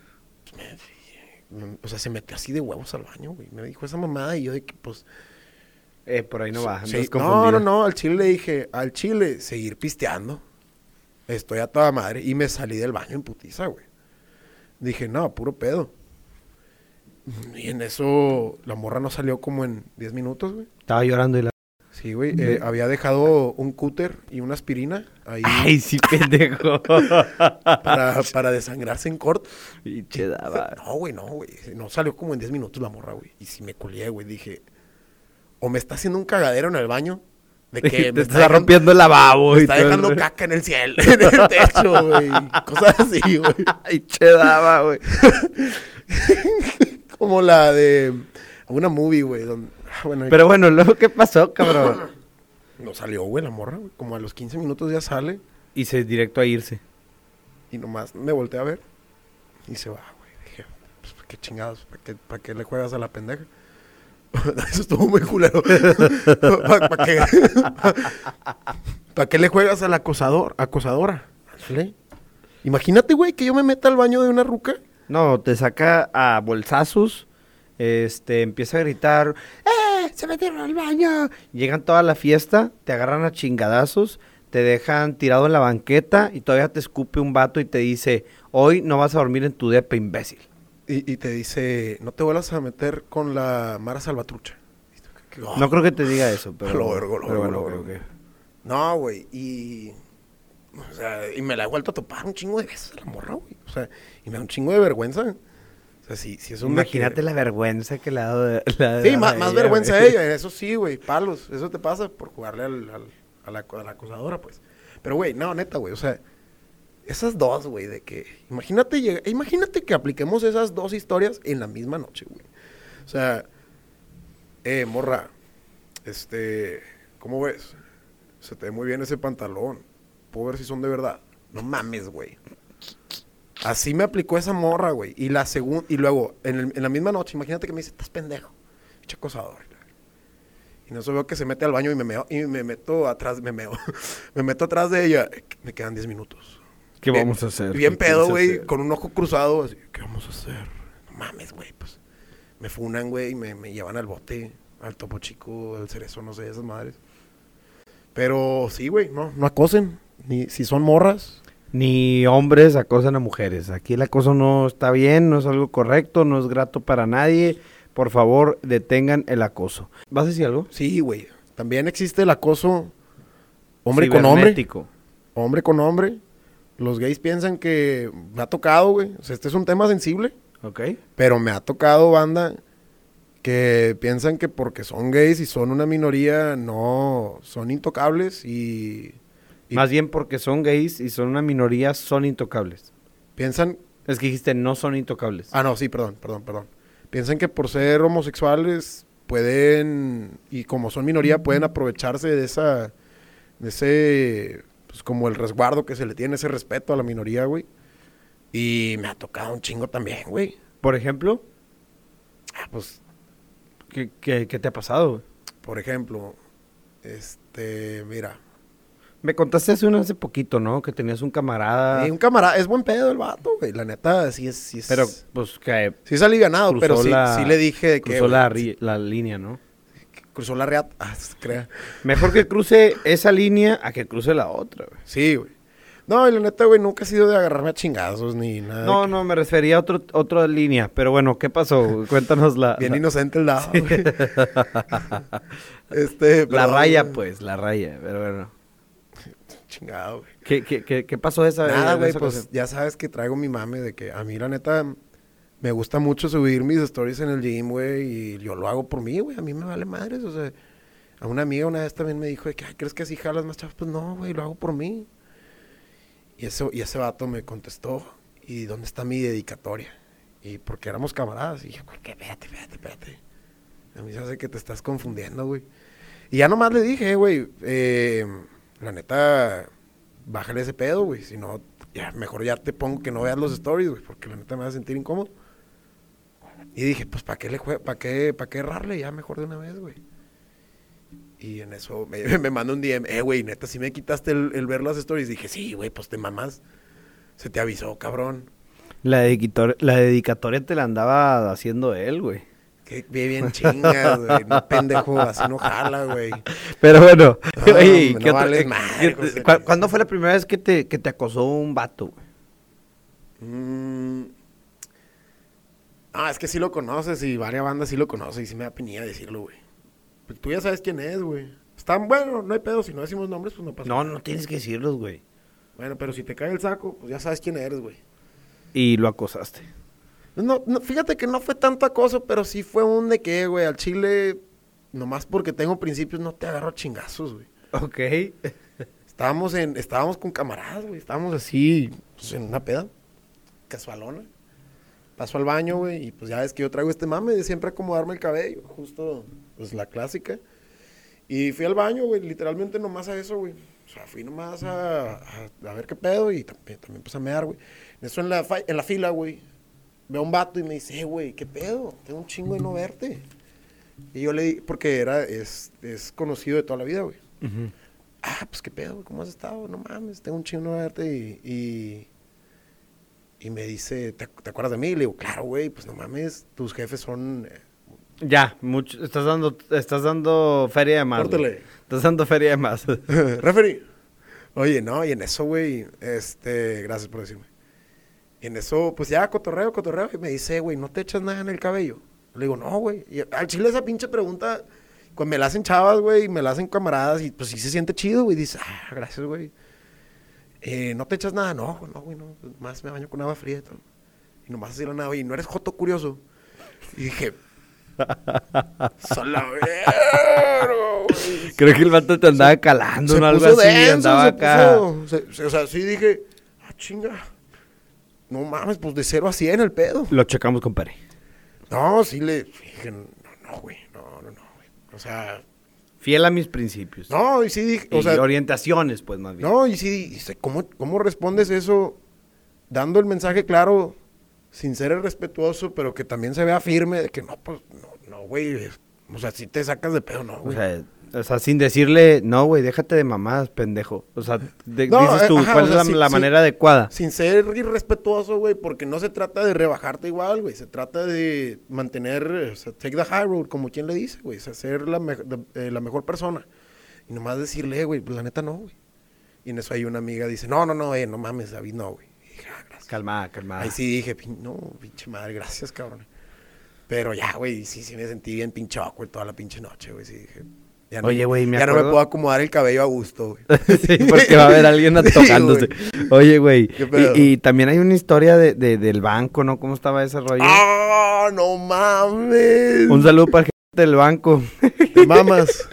o sea, se metió así de huevos al baño, güey. Me dijo esa mamada y yo de que, pues... Eh, por ahí no sí, andas no, no, no, al chile le dije, al chile, seguir pisteando. Estoy a toda madre. Y me salí del baño en putiza, güey. Dije, no, puro pedo. Y en eso, la morra no salió como en 10 minutos, güey. Estaba llorando y la... Sí, güey. eh, había dejado un cúter y una aspirina ahí Ay, sí, pendejo. para, para desangrarse en corto. Pinche daba. No, güey, no, güey. No salió como en 10 minutos la morra, güey. Y si me culié, güey, dije, o me está haciendo un cagadero en el baño, de que Te me está dejando- rompiendo el lavabo me y está todo dejando caca en el cielo, en el techo, güey. Cosas así, güey. Ay, che daba, güey. Como la de una movie, güey. Donde, bueno, Pero bueno, luego, ¿qué pasó, cabrón? no salió, güey, la morra, güey. Como a los 15 minutos ya sale Y se directo a irse. y nomás me volteé a ver y se va, güey. Dije, pues, ¿para qué chingados? ¿Para qué, para qué le juegas a la pendeja? Eso estuvo muy culero. ¿Para, para qué? ¿Para qué le juegas al acosador? Acosadora. Ándale. Imagínate, güey, que yo me meta al baño de una ruca. No, te saca a bolsazos, este, empieza a gritar, ¡eh! ¡Se metieron al baño! Llegan toda la fiesta, te agarran a chingadazos, te dejan tirado en la banqueta y todavía te escupe un vato y te dice, hoy no vas a dormir en tu depa, imbécil. Y, y te dice, no te vuelvas a meter con la Mara Salvatrucha. Y tú, ¿qué- qué- No creo que te diga eso, pero... Lo vergo, lo vergo, lo No, güey, y... O sea, y me la he vuelto a topar un chingo de veces la morra, güey. O sea, y me da un chingo de vergüenza. O sea, si, si es un... Imagínate la vergüenza que le ha dado... ha Sí, dado más, más ella, vergüenza a ella, eso sí, güey, palos. Eso te pasa por jugarle al, al- a, la, a la acosadora, pues. Pero, güey, no, neta, güey, o sea, esas dos, güey, de que... Imagínate, imagínate que apliquemos esas dos historias en la misma noche, güey. O sea, eh, morra, este, ¿cómo ves? Se te ve muy bien ese pantalón. Puedo ver si son de verdad. No mames, güey. Así me aplicó esa morra, güey. Y la segunda, y luego, en, el- en la misma noche, imagínate que me dice, estás pendejo. Pinche acosador. Y no veo que se mete al baño y me meo, y me meto atrás, me meo. me meto atrás de ella. Me quedan 10 minutos. ¿Qué Bien- vamos a hacer? Bien ¿Qué pedo, güey, con un ojo cruzado. Así, ¿qué vamos a hacer? No mames, güey, pues. Me funan, güey, y me, me llevan al bote, al topo chico, al cerezo, no sé, esas madres. Pero sí, güey, no, no acosen. Ni si son morras. Ni hombres acosan a mujeres. Aquí el acoso no está bien, no es algo correcto, no es grato para nadie. Por favor, detengan el acoso. ¿Vas a decir algo? Sí, güey. También existe el acoso hombre con hombre. Hombre con hombre. Los gays piensan que me ha tocado, güey. O sea, este es un tema sensible. ¿Ok? Pero me ha tocado banda que piensan que porque son gays y son una minoría, no son intocables y, y Más bien porque son gays y son una minoría, son intocables. piensan... Es que dijiste no son intocables. Ah, no, sí, perdón, perdón, perdón. Piensan que por ser homosexuales pueden, y como son minoría, pueden aprovecharse de esa, de ese, pues como el resguardo que se le tiene, ese respeto a la minoría, güey. Y me ha tocado un chingo también, güey. Por ejemplo, Ah, pues ¿qué, qué- qué te ha pasado? güey? Por ejemplo, este, mira. Me contaste hace, un, hace poquito, ¿no? Que tenías un camarada. un camarada, es buen pedo el vato, güey. La neta, sí es, sí es. pero, pues, que sí es alivianado, pero sí, la- sí le dije que. cruzó güey, la, la línea, ¿no? Cruzó la reata. Ah, crea. Mejor que cruce esa línea a que cruce la otra, güey. Sí, güey. No, y la neta, güey, nunca ha sido de agarrarme a chingazos ni nada. No, que- no, me refería a otro, otra línea. Pero bueno, ¿qué pasó? Cuéntanos la, Bien la, inocente el lado, güey. este, la raya, pues, la raya. Pero bueno. Chingado, güey. ¿Qué, qué, qué, qué pasó esa Nada, en güey, pues ocasión? ya sabes que traigo mi mame de que a mí, la neta, me gusta mucho subir mis stories en el gym, güey, y yo lo hago por mí, güey. A mí me vale madres, o sea. A una amiga una vez también me dijo de que, "Ay, ¿crees que así jalas más chavos? Pues no, güey, lo hago por mí. Y, eso, y ese vato me contestó, ¿y dónde está mi dedicatoria? Y porque éramos camaradas. Y dije, güey, que espérate, espérate, espérate. A mí se hace que te estás confundiendo, güey. Y ya nomás le dije, "Eh, güey, eh, la neta, bájale ese pedo, güey. Si no, ya, mejor ya te pongo que no veas los stories, güey, porque la neta me va a sentir incómodo. Y dije, pues, ¿para qué le para qué, para qué errarle? Ya mejor de una vez, güey. Y en eso me, me un DM, eh, güey, neta, si me quitaste el, ver las stories. Dije, sí, güey, pues te mamás. Se te avisó, cabrón. La, la dedicatoria te la andaba haciendo él, güey. Que bien, chingas, güey. No, pendejo, así no jala, güey. Pero bueno, No, oye, ¿qué no vales eh, madre, qué- cu-. ¿Cuándo fue la primera vez que te, que te acosó un vato, güey? Mm. Ah, es que sí lo conoces y varias bandas sí lo conoces y sí me da penilla decirlo, güey. Pues tú ya sabes quién es, güey. Están bueno, no hay pedo. Si no decimos nombres, pues no pasa No, nada. no tienes que decirlos, güey. Bueno, pero si te cae el saco, pues ya sabes quién eres, güey. Y lo acosaste. No, no, fíjate que no fue tanto acoso, pero sí fue un de que, güey, al chile, nomás porque tengo principios, no te agarro a chingazos, güey. Ok. Estábamos en, estábamos con camaradas, güey. Estábamos así, pues, en una peda, casualona. Paso al baño, güey, y pues ya ves que yo traigo este mame de siempre acomodarme el cabello, justo, pues la clásica. Y fui al baño, güey, literalmente nomás a eso, güey. O sea, fui nomás a, a, a ver qué pedo y también, también pues a mear, güey. Eso en la, en la fila, güey, veo a un vato y me dice, eh, güey, ¿qué pedo? Tengo un chingo de no verte. Y yo le di, porque era, es, es conocido de toda la vida, güey. Ah, pues qué pedo, ¿cómo has estado? No mames, tengo un chingo de verte y, y, y me dice, ¿te, te acuerdas de mí? Y le digo, claro, güey, pues no mames, tus jefes son... eh, Ya, mucho, estás dando, estás dando feria de más. Córtale. Estás dando feria de más. Referee. Oye, no, y en eso, güey, este, gracias por decirme. Y en eso, pues ya, cotorreo, cotorreo, y me dice, güey, ¿no te echas nada en el cabello? Le digo, no, güey. Y al chile esa pinche pregunta, cuando me la hacen chavas, güey, y me la hacen camaradas, y pues sí se siente chido, güey. Dice, ah, gracias, güey. Eh, ¿No te echas nada? No, güey, no, güey, no. Más me baño con agua fría y todo. Y nomás así la nada, oye, ¿no eres joto curioso? Y dije, sola, güey. Creo que el vato te andaba calando, Se ¿no? Algo así, denso, andaba se acá. puso- se- se- o sea, sí dije, ah, chinga. No mames, pues de 0 a 100 el pedo. Lo checamos con Pere. No, sí le dije, no, no, güey, no, no, no, güey. O sea, Fiel a mis principios. no, y sí dije, y o sea, orientaciones, pues, más bien. no, y sí, ¿cómo, ¿cómo respondes eso dando el mensaje claro, sin ser irrespetuoso, pero que también se vea firme, de que no, pues, no, no, güey, o sea, si te sacas de pedo, no, O güey. sea, o sea, sin decirle, no, güey, déjate de mamadas, pendejo. O sea, de- No, dices eh, tú, ajá, ¿cuál o es la, manera adecuada? Sin ser irrespetuoso, güey, porque no se trata de rebajarte igual, güey. Se trata de mantener, o sea, take the high road, como quien le dice, güey. O sea, ser la, me- de- eh, la mejor persona. Y nomás decirle, eh, güey, pues la neta no, güey. Y en eso hay una amiga dice, no, no, no, eh, no mames, David, no, güey. Ah, gracias. Calmada, calmada. Ahí sí dije, "Pin- no, pinche madre, gracias, cabrón. Pero ya, güey, sí, sí me sentí bien pinche awkward toda la pinche noche, güey. Sí dije, ya no, Oye, güey, me ya no me puedo acomodar el cabello a gusto, güey. sí, porque va a haber alguien tocándose. Oye, güey. Y, y también hay una historia de, de- del banco, ¿no? ¿Cómo estaba ese rollo? ¡Ah, no mames! Un saludo para el gente del banco. Te mamas.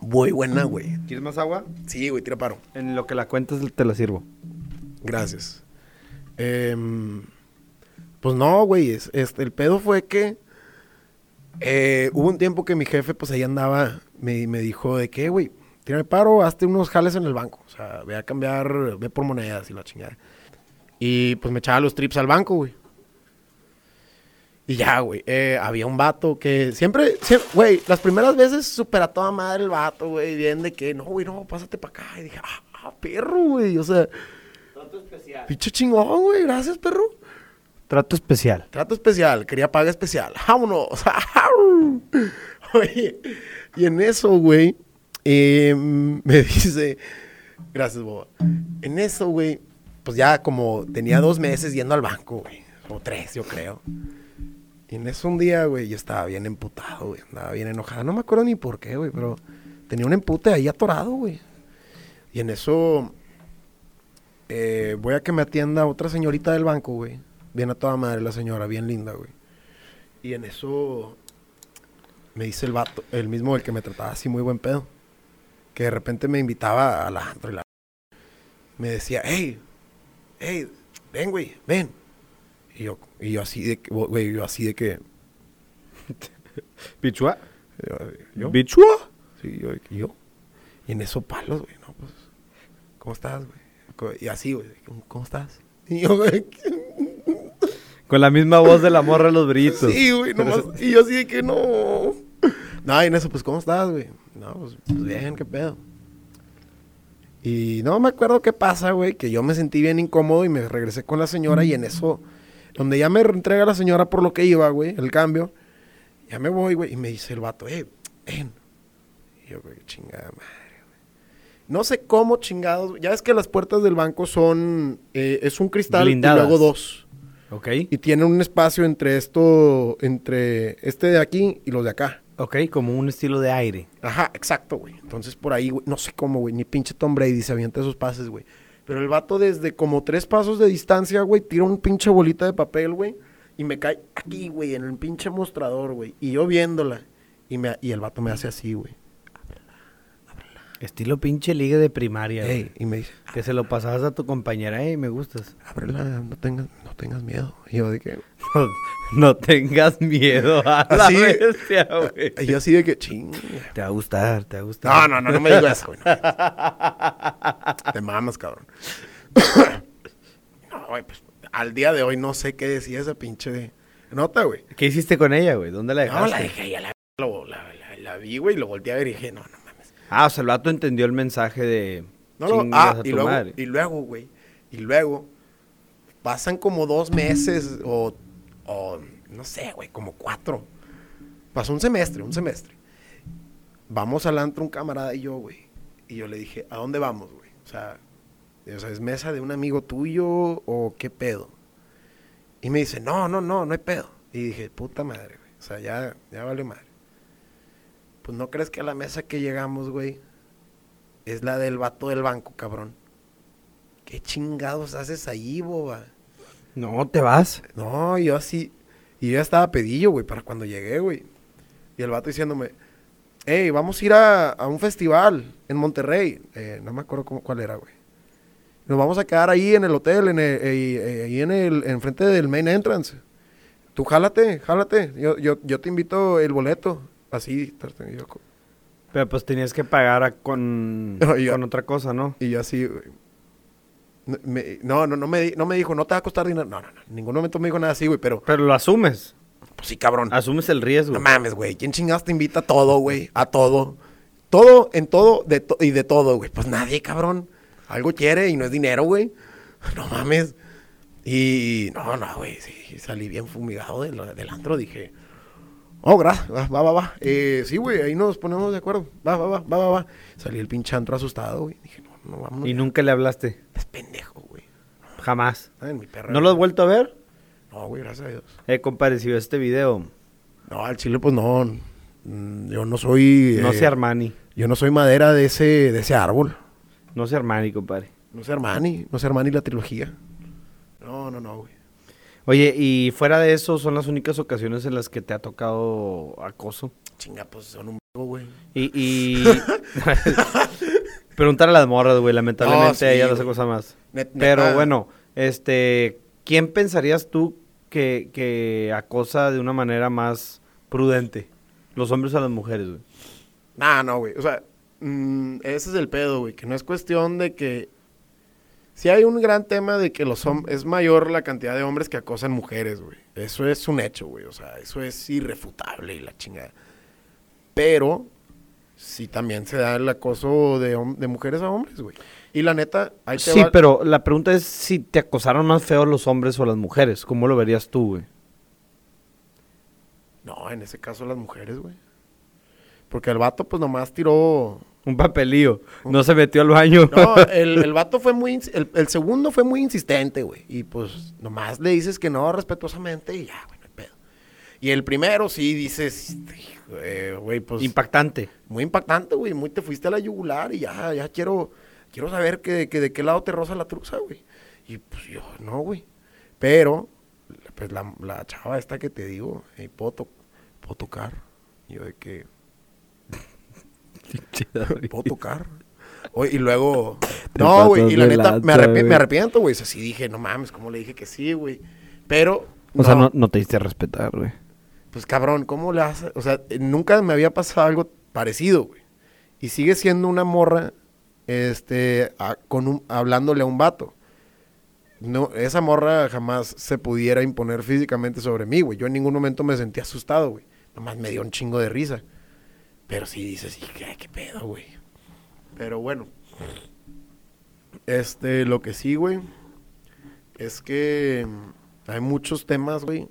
Muy buena, güey. ¿Quieres más agua? Sí, güey, tira paro. En lo que la cuentas te la sirvo. Gracias. Em, pues no, güey. es- el pedo fue que eh, hubo un tiempo que mi jefe, pues ahí andaba, me, me dijo de que, güey, tírame paro, hazte unos jales en el banco. O sea, ve a cambiar, ve por monedas y la chingada. Y pues me echaba los trips al banco, güey. Y ya, güey, eh, había un vato que siempre, siem- güey, las primeras veces súper a toda madre el vato, güey, bien de que, no, güey, no, pásate para acá. Y dije, ah, ah, perro, güey, o sea, Trato especial. pinche chingón, güey, gracias, perro. Trato especial. Trato especial, quería paga especial. Vámonos. Oye, y en eso, güey, eh, me dice, gracias, boba. En eso, güey, pues ya como tenía dos meses yendo al banco, güey, o tres, yo creo. Y en eso un día, güey, yo estaba bien emputado, güey, andaba bien enojado. No me acuerdo ni por qué, güey, pero tenía un empute ahí atorado, güey. Y en eso eh, voy a que me atienda otra señorita del banco, güey. Bien a toda madre la señora, bien linda, güey. Y en eso me dice el vato, el mismo el que me trataba así muy buen pedo. Que de repente me invitaba a la antro y la... Me decía, hey, hey, ven, güey, ven. Y yo, y yo así de que, güey, yo así de que... ¿Bichua? ¿Yo? ¿Bichua? Sí, yo, y yo. Y en eso palos, güey, no, pues, ¿cómo estás, güey? Y así, güey, ¿cómo, cómo estás? Y yo, güey, Con la misma voz de la morra de los brillitos. sí, güey, nomás, y yo así de que no. No, y en eso, pues, ¿cómo estás, güey? No, pues, pues bien, ¿qué pedo? Y no me acuerdo qué pasa, güey, que yo me sentí bien incómodo y me regresé con la señora y en eso, donde ya me entrega la señora por lo que iba, güey, el cambio, ya me voy, güey, y me dice el vato, eh, ven. Y yo, güey, chingada madre. No sé cómo chingados, ya es que las puertas del banco son, eh, es un cristal Blindadas. y luego dos. Ok. Y tiene un espacio entre esto, entre este de aquí y los de acá. Ok, como un estilo de aire. Ajá, exacto, güey. Entonces por ahí, güey, no sé cómo, güey, ni pinche Tom Brady se avienta esos pases, güey. Pero el vato desde como tres pasos de distancia, güey, tira un pinche bolita de papel, güey, y me cae aquí, güey, en el pinche mostrador, güey. Y yo viéndola, y, me, y el vato me hace así, güey. Estilo pinche liga de primaria. güey. Ey, y me dice, Que se lo pasabas a tu compañera. Ey, me gustas. ábrela, no tengas, no tengas miedo. Y yo de que, No, no tengas miedo a la Así- bestia, güey. y yo así de que, ching. Te va a gustar, te va a gustar. No, no, no, no me digas eso, güey. no. Te mamas, cabrón. no, güey, pues al día de hoy no sé qué decía esa pinche nota, güey. ¿Qué hiciste con ella, güey? ¿Dónde la dejaste? No, la dejé, ya la, la, la- la vi, güey, y lo volteé a ver y dije, no, no. Ah, o sea, el vato entendió el mensaje de... No, "Chingas ah, y luego, madre". y luego, güey, y luego pasan como dos meses o, o no sé, güey, como cuatro. Pasó un semestre, un semestre. Vamos al antro un camarada y yo, güey. Y yo le dije, ¿a dónde vamos, güey? O sea, o sea, ¿es mesa de un amigo tuyo o qué pedo? Y me dice, no, no, no, no hay pedo. Y dije, puta madre, güey. O sea, ya, ya vale madre. Pues no crees que a la mesa que llegamos, güey, es la del vato del banco, cabrón. ¿Qué chingados haces ahí, boba? No, te vas. No, yo así. Y yo ya estaba pedillo, güey, para cuando llegué, güey. Y el vato diciéndome, hey, vamos a ir a, a un festival en Monterrey. Eh, no me acuerdo cómo, cuál era, güey. Nos vamos a quedar ahí en el hotel, en el, eh, eh, ahí en el, enfrente del main entrance. Tú jálate, jálate. Yo, yo, yo te invito el boleto. Así, tar- y yo, co- Pero pues tenías que pagar a- con, No, yo- con otra cosa, ¿no? y yo así, güey. No, me- No, no, no me, no me dijo, no te va a costar dinero. No, no, no. En ningún momento me dijo nada así, güey, pero. Pero lo asumes. Pues sí, cabrón. Asumes el riesgo. No mames, güey. ¿Quién chingados te invita a todo, güey? A todo. Todo, en todo de to- y de todo, güey. Pues nadie, cabrón. Algo quiere y no es dinero, güey. No mames. Y no, no, güey. Sí, salí bien fumigado del, del antro. Dije, oh, gracias. Va, va, va. va. Eh, sí, güey. Ahí nos ponemos de acuerdo. Va, va, va, va, va, va. Salí el pinche antro asustado, güey. Dije, no, no, vámonos. Y nunca le hablaste. Es pendejo, güey. Jamás. Ay, mi perra. ¿No lo has vuelto a ver? No, güey, gracias a Dios. Eh, compadre, si ves este video, No, al chile, pues no. Mm, Yo no soy. no eh, sea Armani. Yo no soy madera de ese, de ese árbol. No sea Armani, compadre. No sé Armani, no sé Armani la trilogía. No, no, no, güey. Oye, y fuera de eso, son las únicas ocasiones en las que te ha tocado acoso. Chinga, pues son un güey. Y, y... preguntar a las morras, güey, lamentablemente No, sí, ella no cosa más. Net- Pero bueno, este, ¿quién pensarías tú que, que acosa de una manera más prudente? ¿Los hombres o las mujeres, güey? Nah, no, güey. O sea, mm, ese es el pedo, güey. Que no es cuestión de que. Sí hay un gran tema de que los es mayor la cantidad de hombres que acosan mujeres, güey. Eso es un hecho, güey. O sea, eso es irrefutable y la chingada. Pero sí también se da el acoso de, mujeres a hombres, güey. Y la neta, ahí te Sí, va- pero la pregunta es si te acosaron más feo los hombres o las mujeres. ¿Cómo lo verías tú, güey? No, en ese caso las mujeres, güey. Porque el vato, pues nomás tiró. Un papelillo. No se metió al baño. No, el, el vato fue muy. El, el segundo fue muy insistente, güey. Y pues nomás le dices que no respetuosamente y ya, güey, no hay pedo. Y el primero sí dices, "Hijo, eh, güey, pues. Impactante. muy impactante, güey. Muy te fuiste a la yugular y ya, ya quiero. Quiero saber que, que de qué lado te roza la truza, güey. Y pues yo, no, güey. Pero, pues la, la chava esta que te digo, eh, ¿puedo, to- puedo tocar? Y yo de que. ¿Puedo tocar? Oye, y luego. No, güey. Y la neta, lanza, me, arrepi- güey. me arrepiento, güey. O sea, sí dije, no mames, ¿cómo le dije que sí, güey? Pero. O sea, no, no te diste a respetar, güey. Pues cabrón, ¿cómo le haces? O sea, nunca me había pasado algo parecido, güey. Y sigue siendo una morra, este, a- con un, hablándole a un vato. No, esa morra jamás se pudiera imponer físicamente sobre mí, güey. Yo en ningún momento me sentí asustado, güey. Nomás me dio un chingo de risa. Pero sí dices, "Y ¿qué, qué pedo, güey? Pero bueno. Este, lo que sí, güey, es que hay muchos temas, güey.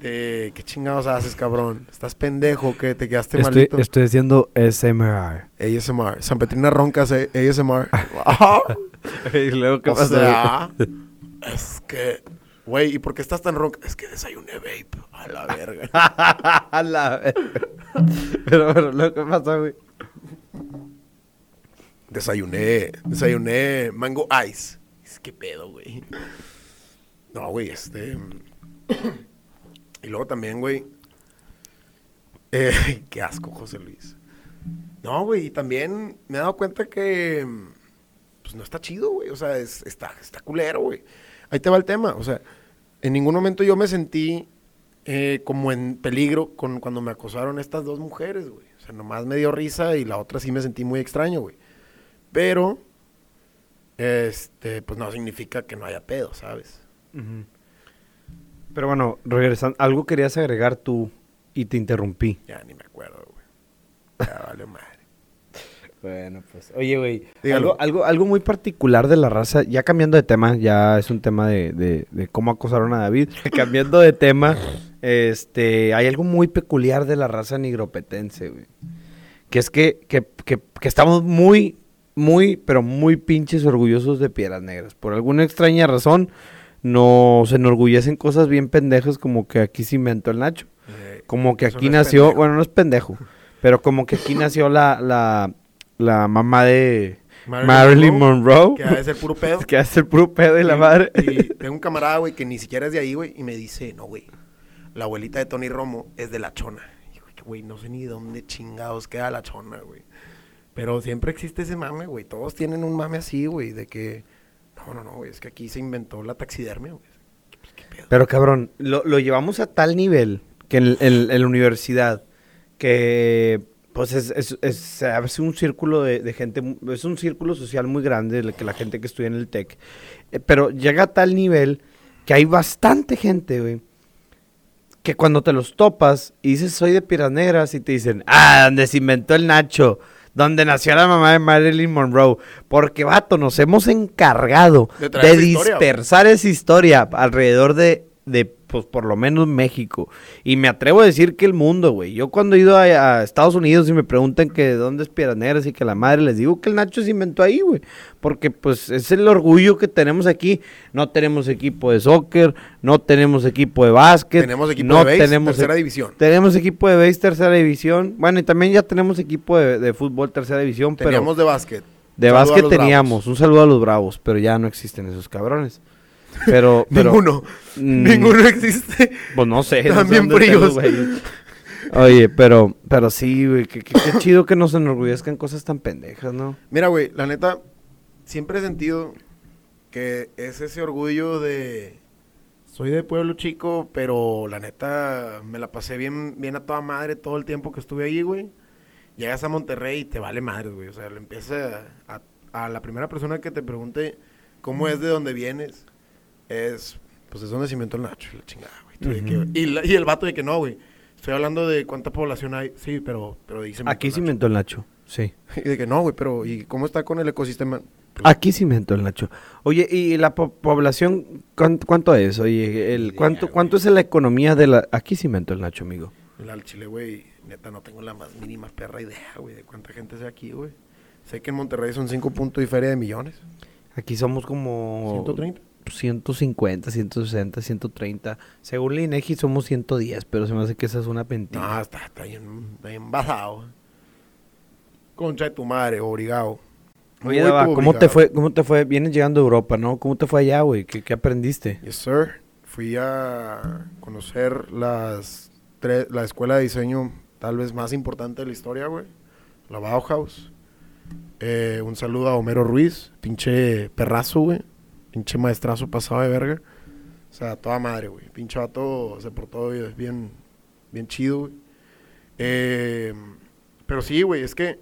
De qué chingados haces, cabrón. Estás pendejo que te quedaste Estoy, malito. estoy haciendo SMR. ASMR. San Petrina Roncas, ASMR. ¿Y luego qué O pasa? sea, es que, güey, ¿y por qué estás tan ronca? Es que desayuné vape. A la verga. A la verga. pero, pero, luego qué pasa, güey. Desayuné, desayuné mango ice. Es que pedo, güey. No, güey, este. y luego también, güey. Eh, qué asco, José Luis. No, güey, y también me he dado cuenta que. Pues no está chido, güey. O sea, es- está, está culero, güey. Ahí te va el tema. O sea, en ningún momento yo me sentí eh, como en peligro con cuando me acosaron estas dos mujeres, güey. O sea, nomás me dio risa y la otra sí me sentí muy extraño, güey. Pero, este, pues no significa que no haya pedo, ¿sabes? Pero bueno, regresando, algo querías agregar tú y te interrumpí. Ya ni me acuerdo, güey. Ya vale madre. Bueno, pues, oye, güey, algo, algo, algo muy particular de la raza, ya cambiando de tema, ya es un tema de, de, de cómo acosaron a David. cambiando de tema, este, hay algo muy peculiar de la raza nigropetense, güey. Que es que, que, que, que estamos muy, muy, pero muy pinches orgullosos de Piedras Negras. Por alguna extraña razón, nos enorgullecen cosas bien pendejas como que aquí se inventó el Nacho. Eh, Como que aquí no nació, bueno, no es pendejo, pero como que aquí nació la, la, la mamá de Marilyn Marilyn Monroe, Que ha de ser puro pedo. que hace el puro pedo de la Y- madre. Y tengo un camarada, güey, que ni siquiera es de ahí, güey, y me dice, no, güey, la abuelita de Tony Romo es de La Chona. Y digo, güey, no sé ni dónde chingados queda La Chona, güey. Pero siempre existe ese mame, güey. Todos tienen un mame así, güey, de que, no, no, no, güey, es que aquí se inventó la taxidermia, güey. Pues, ¿Qué pedo? Pero cabrón, lo, lo llevamos a tal nivel que en, en- en la universidad, que pues es, es, es- se hace un círculo de, de gente, es un círculo social muy grande, el que la gente que estudia en el TEC, eh, pero llega a tal nivel que hay bastante gente, güey, que cuando te los topas y dices soy de Piedras Negras y te dicen, ah, donde se inventó el Nacho, donde nació la mamá de Marilyn Monroe, porque vato, nos hemos encargado De historia, dispersar esa historia alrededor de, de, pues por lo menos México. Y me atrevo a decir que el mundo, güey. Yo cuando he ido a, a Estados Unidos y me preguntan que de dónde es Piedras Negras y que la madre, les digo que el Nacho se inventó ahí, güey. Porque pues es el orgullo que tenemos aquí. No tenemos equipo de soccer, no tenemos equipo de básquet. Tenemos equipo no de base, tenemos tercera e- división. Tenemos equipo de base, tercera división. Bueno, y también ya tenemos equipo de, de fútbol, tercera división. Teníamos pero de básquet. de básquet teníamos. Bravos. Un saludo a los bravos, pero ya no existen esos cabrones. Pero, pero Ninguno. Mm. Ninguno existe. Pues no sé. no sé También estén los fríos. Oye, pero, pero sí, güey, qué, chido que nos enorgullezcan cosas tan pendejas, ¿no? Mira, güey, la neta, siempre he sentido que es ese orgullo de... Soy de pueblo chico, pero la neta me la pasé bien, bien a toda madre todo el tiempo que estuve ahí, güey. Llegas a Monterrey y te vale madre, güey. O sea, le empieza a, a la primera persona que te pregunte cómo es de dónde vienes, es, pues es donde se inventó el Nacho, y la chingada, güey. Que- y, la- y el vato de que no, güey. Estoy hablando de cuánta población hay. Sí, pero, pero dice Aquí se inventó el Nacho, sí. y de que no, güey, pero ¿y cómo está con el ecosistema? Pues, Aquí se inventó el Nacho. Oye, ¿y la po- población cuán- cuánto es? Oye, el, ¿cuánto. ¿cuánto es la economía de la...? Aquí se inventó el Nacho, amigo. el al chile, güey, neta, no tengo la más mínima perra idea, güey, de cuánta gente sea aquí, güey. Sé que en Monterrey son 5 puntos y feria de millones. Aquí somos como... 130. 150, 160, 130. Según la INEGI somos 110, pero se me hace que esa es una mentira. No, está, está bien, está bien basado. Concha de tu madre, obligado. Oye, ¿cómo te fue? ¿Cómo te fue? Vienes llegando a Europa, ¿no? ¿Cómo te fue allá, güey? ¿Qué, qué aprendiste? Yes, sir. Fui a conocer las tres, la escuela de diseño tal vez más importante de la historia, güey. La Bauhaus. Eh, un saludo a Homero Ruiz, pinche perrazo, güey. Pinche maestrazo pasado de verga. O sea, toda madre, güey. Pinche vato se portó bien, bien chido, güey. Eh, pero sí, güey, es que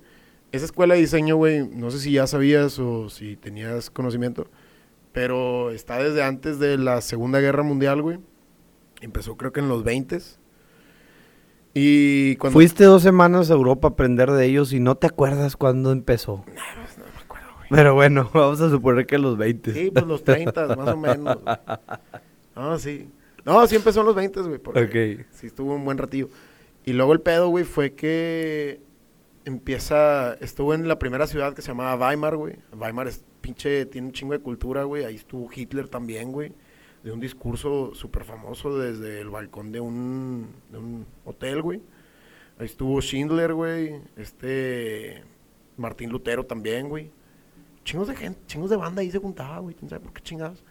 esa escuela de diseño, güey, no sé si ya sabías o si tenías conocimiento, pero está desde antes de la Segunda Guerra Mundial, güey. Empezó creo que en los 20 y cuando... Fuiste dos semanas a Europa a aprender de ellos y no te acuerdas cuándo empezó pues, no me acuerdo, güey. Pero bueno, vamos a suponer que los 20. Sí, pues los 30, más o menos. güey. No, sí. No, sí empezó en los 20, güey. Porque Ok. sí estuvo un buen ratillo. Y luego el pedo, güey, fue que empieza... Estuvo en la primera ciudad que se llamaba Weimar, güey. Weimar es pinche... Tiene un chingo de cultura, güey. Ahí estuvo Hitler también, güey. De un discurso súper famoso desde el balcón de un, de un hotel, güey. Ahí estuvo Schindler, güey. Este... Martín Lutero también, güey. Chingos de gente, chingos de banda ahí se juntaba, güey. ¿Quién sabe por qué chingados?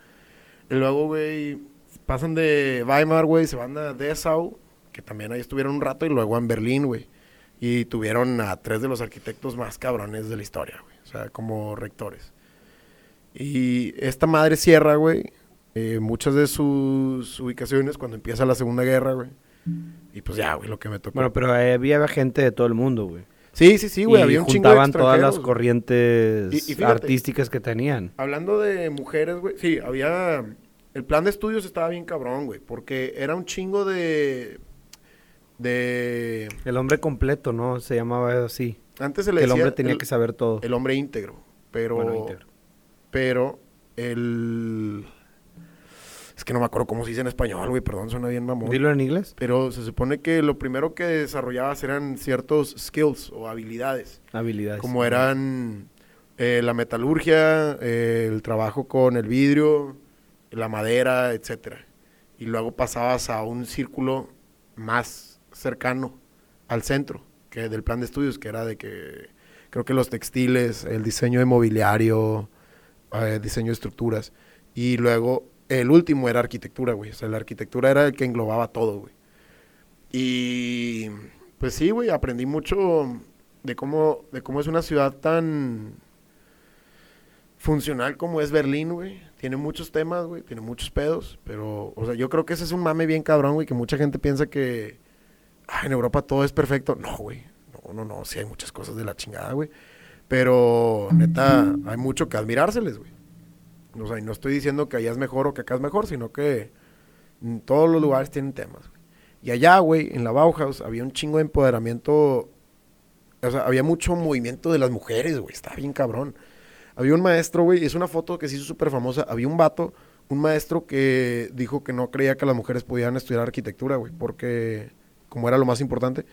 Y luego, güey, pasan de Weimar, güey, se van a Dessau, que también ahí estuvieron un rato, y luego en Berlín, güey. Y tuvieron a tres de los arquitectos más cabrones de la historia, güey. O sea, como rectores. Y esta madre cierra, güey, eh, muchas de sus ubicaciones cuando empieza la Segunda Guerra, güey. Y pues ya, güey, lo que me tocó. Bueno, pero había gente de todo el mundo, güey. Sí, sí, sí, güey, y había un chingo de juntaban todas las corrientes Y- y fíjate. artísticas que tenían. Hablando de mujeres, güey, sí, había... El plan de estudios estaba bien cabrón, güey, porque era un chingo de... De... El hombre completo, ¿no? Se llamaba así. Antes se le Que el decía hombre tenía el, que saber todo. el hombre íntegro, pero... Bueno, íntegro. Pero el... Es que no me acuerdo cómo se dice en español, güey, perdón, suena bien mamón. Dilo en inglés. Pero se supone que lo primero que desarrollabas eran ciertos skills o habilidades. Habilidades. Como eran eh, la metalurgia, eh, el trabajo con el vidrio, la madera, etcétera. Y luego pasabas a un círculo más cercano al centro que del plan de estudios, que era de que creo que los textiles, el diseño de mobiliario, eh, diseño de estructuras. Y luego el último era arquitectura, güey. O sea, la arquitectura era el que englobaba todo, güey. Y pues sí, güey, aprendí mucho de cómo, de cómo es una ciudad tan funcional como es Berlín, güey. Tiene muchos temas, güey, tiene muchos pedos, pero, o sea, yo creo que ese es un mame bien cabrón, güey, que mucha gente piensa que "Ah, en Europa todo es perfecto. No, güey, no, no, no, sí hay muchas cosas de la chingada, güey. Pero, neta, hay mucho que admirárseles, güey. Y no estoy diciendo que allá es mejor o que acá es mejor, sino que en todos los lugares tienen temas. Y allá, güey, en la Bauhaus, había un chingo de empoderamiento. O sea, había mucho movimiento de las mujeres, güey. Estaba bien cabrón. Había un maestro, güey, es una foto que se hizo súper famosa. Había un vato, un maestro que dijo que no creía que las mujeres podían estudiar arquitectura, güey, porque, como era lo más importante,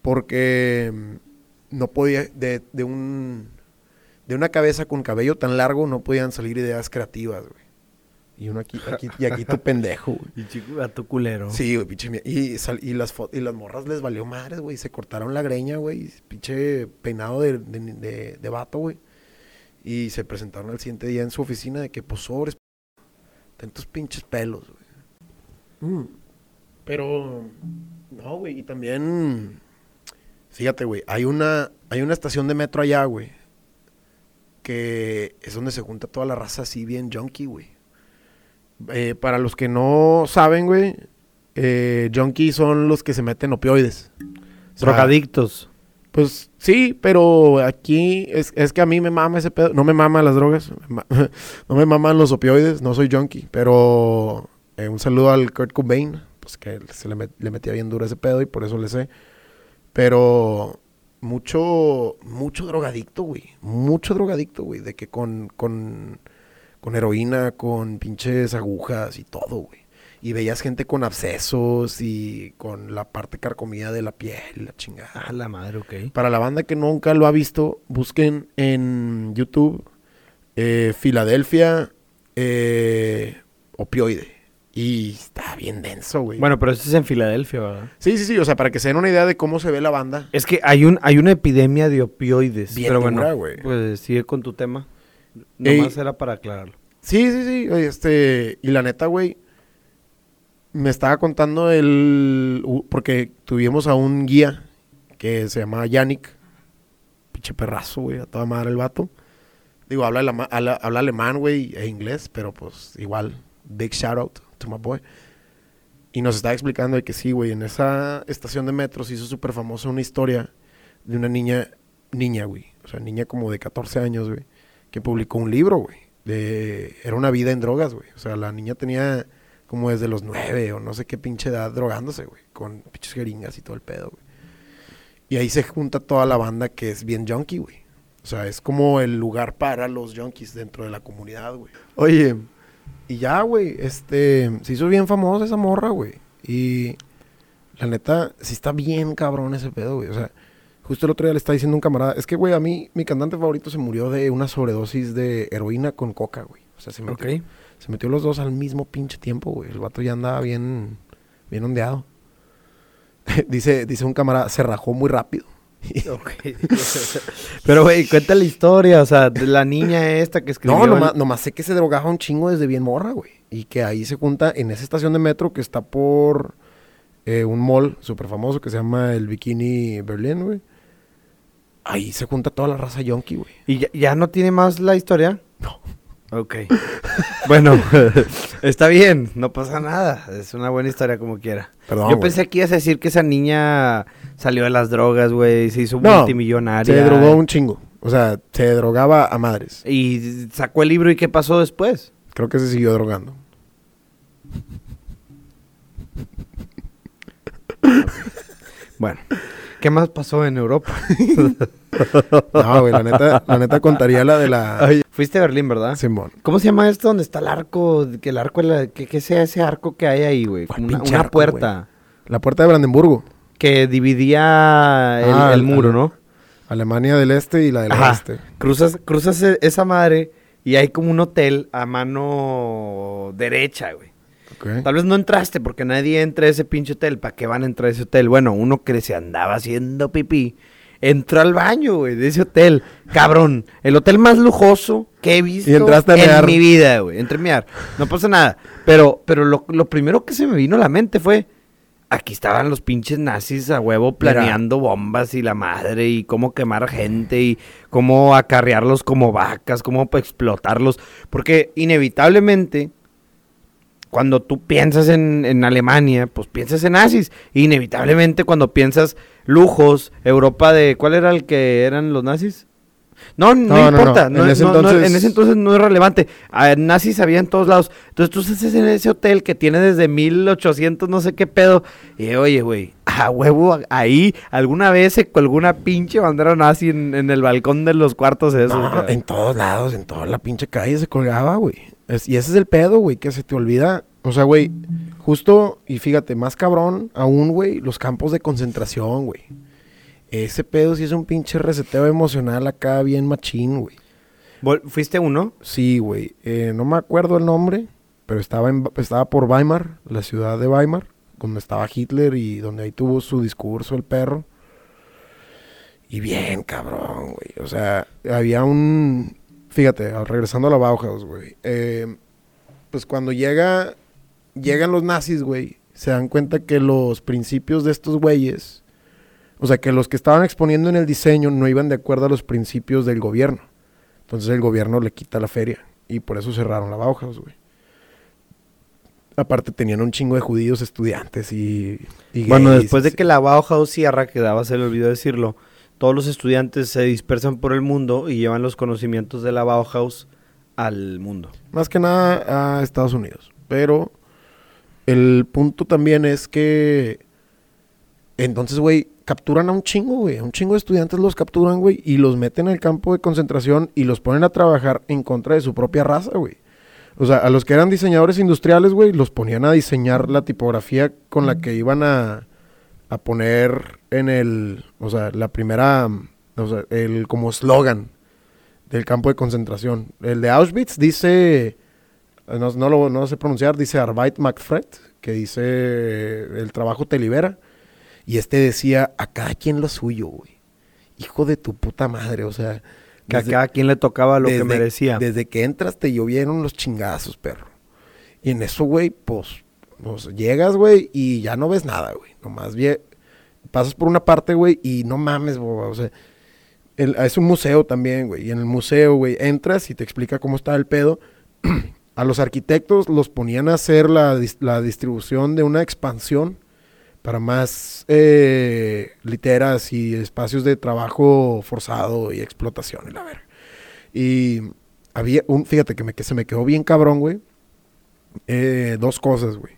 porque mm, no podía, de, de un, de una cabeza con cabello tan largo no podían salir ideas creativas, güey. Y uno aquí, aquí, y aquí tu pendejo, güey. Y chico gato culero. Sí, güey, pinche mie- Y, sal- y, las y las morras les valió madres, güey. Se cortaron la greña, güey. Pinche peinado de, de, de, de vato, güey. Y se presentaron al siguiente día en su oficina de que, pues, sobres, ten tus pinches pelos, güey. Mm. Pero, no, güey. Y también, fíjate, güey. Hay una, hay una estación de metro allá, güey. Que es donde se junta toda la raza así bien junkie, güey. Eh, para los que no saben, güey, eh, junkies son los que se meten opioides. Drogadictos. Pues sí, pero aquí es, es que a mí me mama ese pedo. No me maman las drogas. No me maman los opioides. No soy junkie. Pero eh, un saludo al Kurt Cobain. Pues que se le, met- le metía bien duro ese pedo y por eso le sé. Pero mucho, mucho drogadicto, güey. Mucho drogadicto, güey. De que con, con, con heroína, con pinches agujas y todo, güey. Y veías gente con abscesos y con la parte carcomida de la piel, la chingada. Ah, la madre, ok. Para la banda que nunca lo ha visto, busquen en YouTube eh, Filadelfia eh, opioide. Y está bien denso, güey. Bueno, pero eso es en Filadelfia, ¿verdad? Sí, sí, sí. O sea, para que se den una idea de cómo se ve la banda. Es que hay un hay una epidemia de opioides. Bien pero bueno, dura, güey. pues sigue con tu tema. Ey. Nomás era para aclararlo. Sí, sí, sí. Este, y la neta, güey, me estaba contando el... Porque tuvimos a un guía que se llamaba Yannick. Pinche perrazo, güey, a toda madre el vato. Digo, habla, alema- habla, habla alemán, güey, e inglés, pero pues igual, Big shout out to my boy. Y nos estaba explicando de que sí, güey, en esa estación de metro se hizo súper famosa una historia de una niña, niña, güey. O sea, niña como de 14 años, güey, que publicó un libro, güey. De, era una vida en drogas, güey. O sea, la niña tenía como desde los 9 o no sé qué pinche edad drogándose, güey. Con pinches jeringas y todo el pedo, güey. Y ahí se junta toda la banda que es bien junkie, güey. O sea, es como el lugar para los junkies dentro de la comunidad, güey. Oye, y ya, güey, este, se hizo bien famosa esa morra, güey. Y la neta, sí está bien cabrón ese pedo, güey. O sea, justo el otro día le estaba diciendo a un camarada, es que, güey, a mí, mi cantante favorito se murió de una sobredosis de heroína con coca, güey. O sea, se metió, Ok. se metió los dos al mismo pinche tiempo, güey. El vato ya andaba bien, bien ondeado. dice, dice un camarada, se rajó muy rápido. Pero, güey, cuenta la historia, o sea, de la niña esta que escribió. No, el- nomás, nomás sé que se drogaba un chingo desde bien morra, güey. Y que ahí se junta en esa estación de metro que está por eh, un mall súper famoso que se llama el Bikini Berlin, güey. Ahí se junta toda la raza yonki, güey. ¿Y ya, ya no tiene más la historia? No. Ok. bueno, está bien, no pasa nada. Es una buena historia como quiera. Perdón, Yo pensé que ibas a decir que esa niña salió de las drogas, güey, se hizo No, multimillonaria. Se drogó un chingo. O sea, se drogaba a madres. Y sacó el libro y ¿qué pasó después? Creo que se siguió drogando. Bueno, ¿qué más pasó en Europa? No, güey, la neta, la neta contaría la de la... Fuiste a Berlín, ¿verdad? Simón. ¿Cómo se llama esto donde está el arco? Que el arco, la- que, que sea ese arco que hay ahí, güey. ¿Cuál Como Una, pinche una arco, puerta La puerta de Brandenburgo. que dividía el, Ah, el muro, ¿no? Alemania del Este y la del Ajá. Oeste. Cruzas, cruzas e- esa madre y hay como un hotel a mano derecha, güey. Tal vez no entraste porque nadie entra a ese pinche hotel. ¿Para qué van a entrar a ese hotel? Bueno, uno que se andaba haciendo pipí. Entró al baño, güey, de ese hotel. Cabrón, el hotel más lujoso que he visto Y entraste a en mi vida, güey. Entré a mear. No pasa nada. Pero, pero lo, lo primero que se me vino a la mente fue... Aquí estaban los pinches nazis a huevo planeando bombas y la madre y cómo quemar gente y cómo acarrearlos como vacas, cómo explotarlos. Porque inevitablemente, cuando tú piensas en, en Alemania, pues piensas en nazis. Inevitablemente cuando piensas lujos, Europa de... ¿Cuál era el que eran los nazis? No, no, importa. no. En ese entonces- en ese entonces no es relevante. Ah, nazis había en todos lados. Entonces tú estás en ese hotel que tiene desde 1800 no sé qué pedo. Y oye, güey, a huevo, ahí alguna vez se colgó una pinche bandera nazi en, en el balcón de los cuartos esos. En todos lados, en toda la pinche calle se colgaba, güey. Es- y ese es el pedo, güey, que se te olvida. O sea, güey, justo, y fíjate, más cabrón aún, güey, los campos de concentración, güey. Ese pedo sí es un pinche reseteo emocional acá bien machín, güey. ¿Fuiste uno? Sí, güey. Eh, no me acuerdo el nombre, pero estaba, en, estaba por Weimar, la ciudad de Weimar, donde estaba Hitler y donde ahí tuvo su discurso el perro. Y bien, cabrón, güey. O sea, había un... Fíjate, regresando a la Bauhaus, güey. eh, pues cuando llega... Llegan los nazis, güey. Se dan cuenta que los principios de estos güeyes... O sea, que los que estaban exponiendo en el diseño no iban de acuerdo a los principios del gobierno. Entonces el gobierno le quita la feria. Y por eso cerraron la Bauhaus, güey. Aparte tenían un chingo de judíos estudiantes y... y Bueno, gays, después de que la Bauhaus cierra, que daba, se le olvidó decirlo, todos los estudiantes se dispersan por el mundo y llevan los conocimientos de la Bauhaus al mundo. Más que nada a Estados Unidos. Pero el punto también es que... Entonces, güey, capturan a un chingo, güey. A un chingo de estudiantes los capturan, güey. Y los meten al campo de concentración y los ponen a trabajar en contra de su propia raza, güey. O sea, a los que eran diseñadores industriales, güey, los ponían a diseñar la tipografía con la que iban a, a poner en el, o sea, la primera, o sea, el como eslogan del campo de concentración. El de Auschwitz dice, no, no lo no sé pronunciar, dice Arbeit macht frei, que dice el trabajo te libera. Y este decía, a cada quien lo suyo, güey. Hijo de tu puta madre, o sea. Que a cada quien le tocaba lo que merecía. Desde que entras te llovieron los chingazos, perro. Y en eso, güey, pues, pues, llegas, güey, y ya no ves nada, güey. Nomás vie- pasas por una parte, güey, y no mames, boba. O sea, el- es un museo también, güey. Y en el museo, güey, entras y te explica cómo está el pedo. a los arquitectos los ponían a hacer la, la distribución de una expansión para más eh, literas y espacios de trabajo forzado y explotación y la. Y había un, fíjate que, se me quedó bien cabrón, güey. Eh, dos cosas, güey.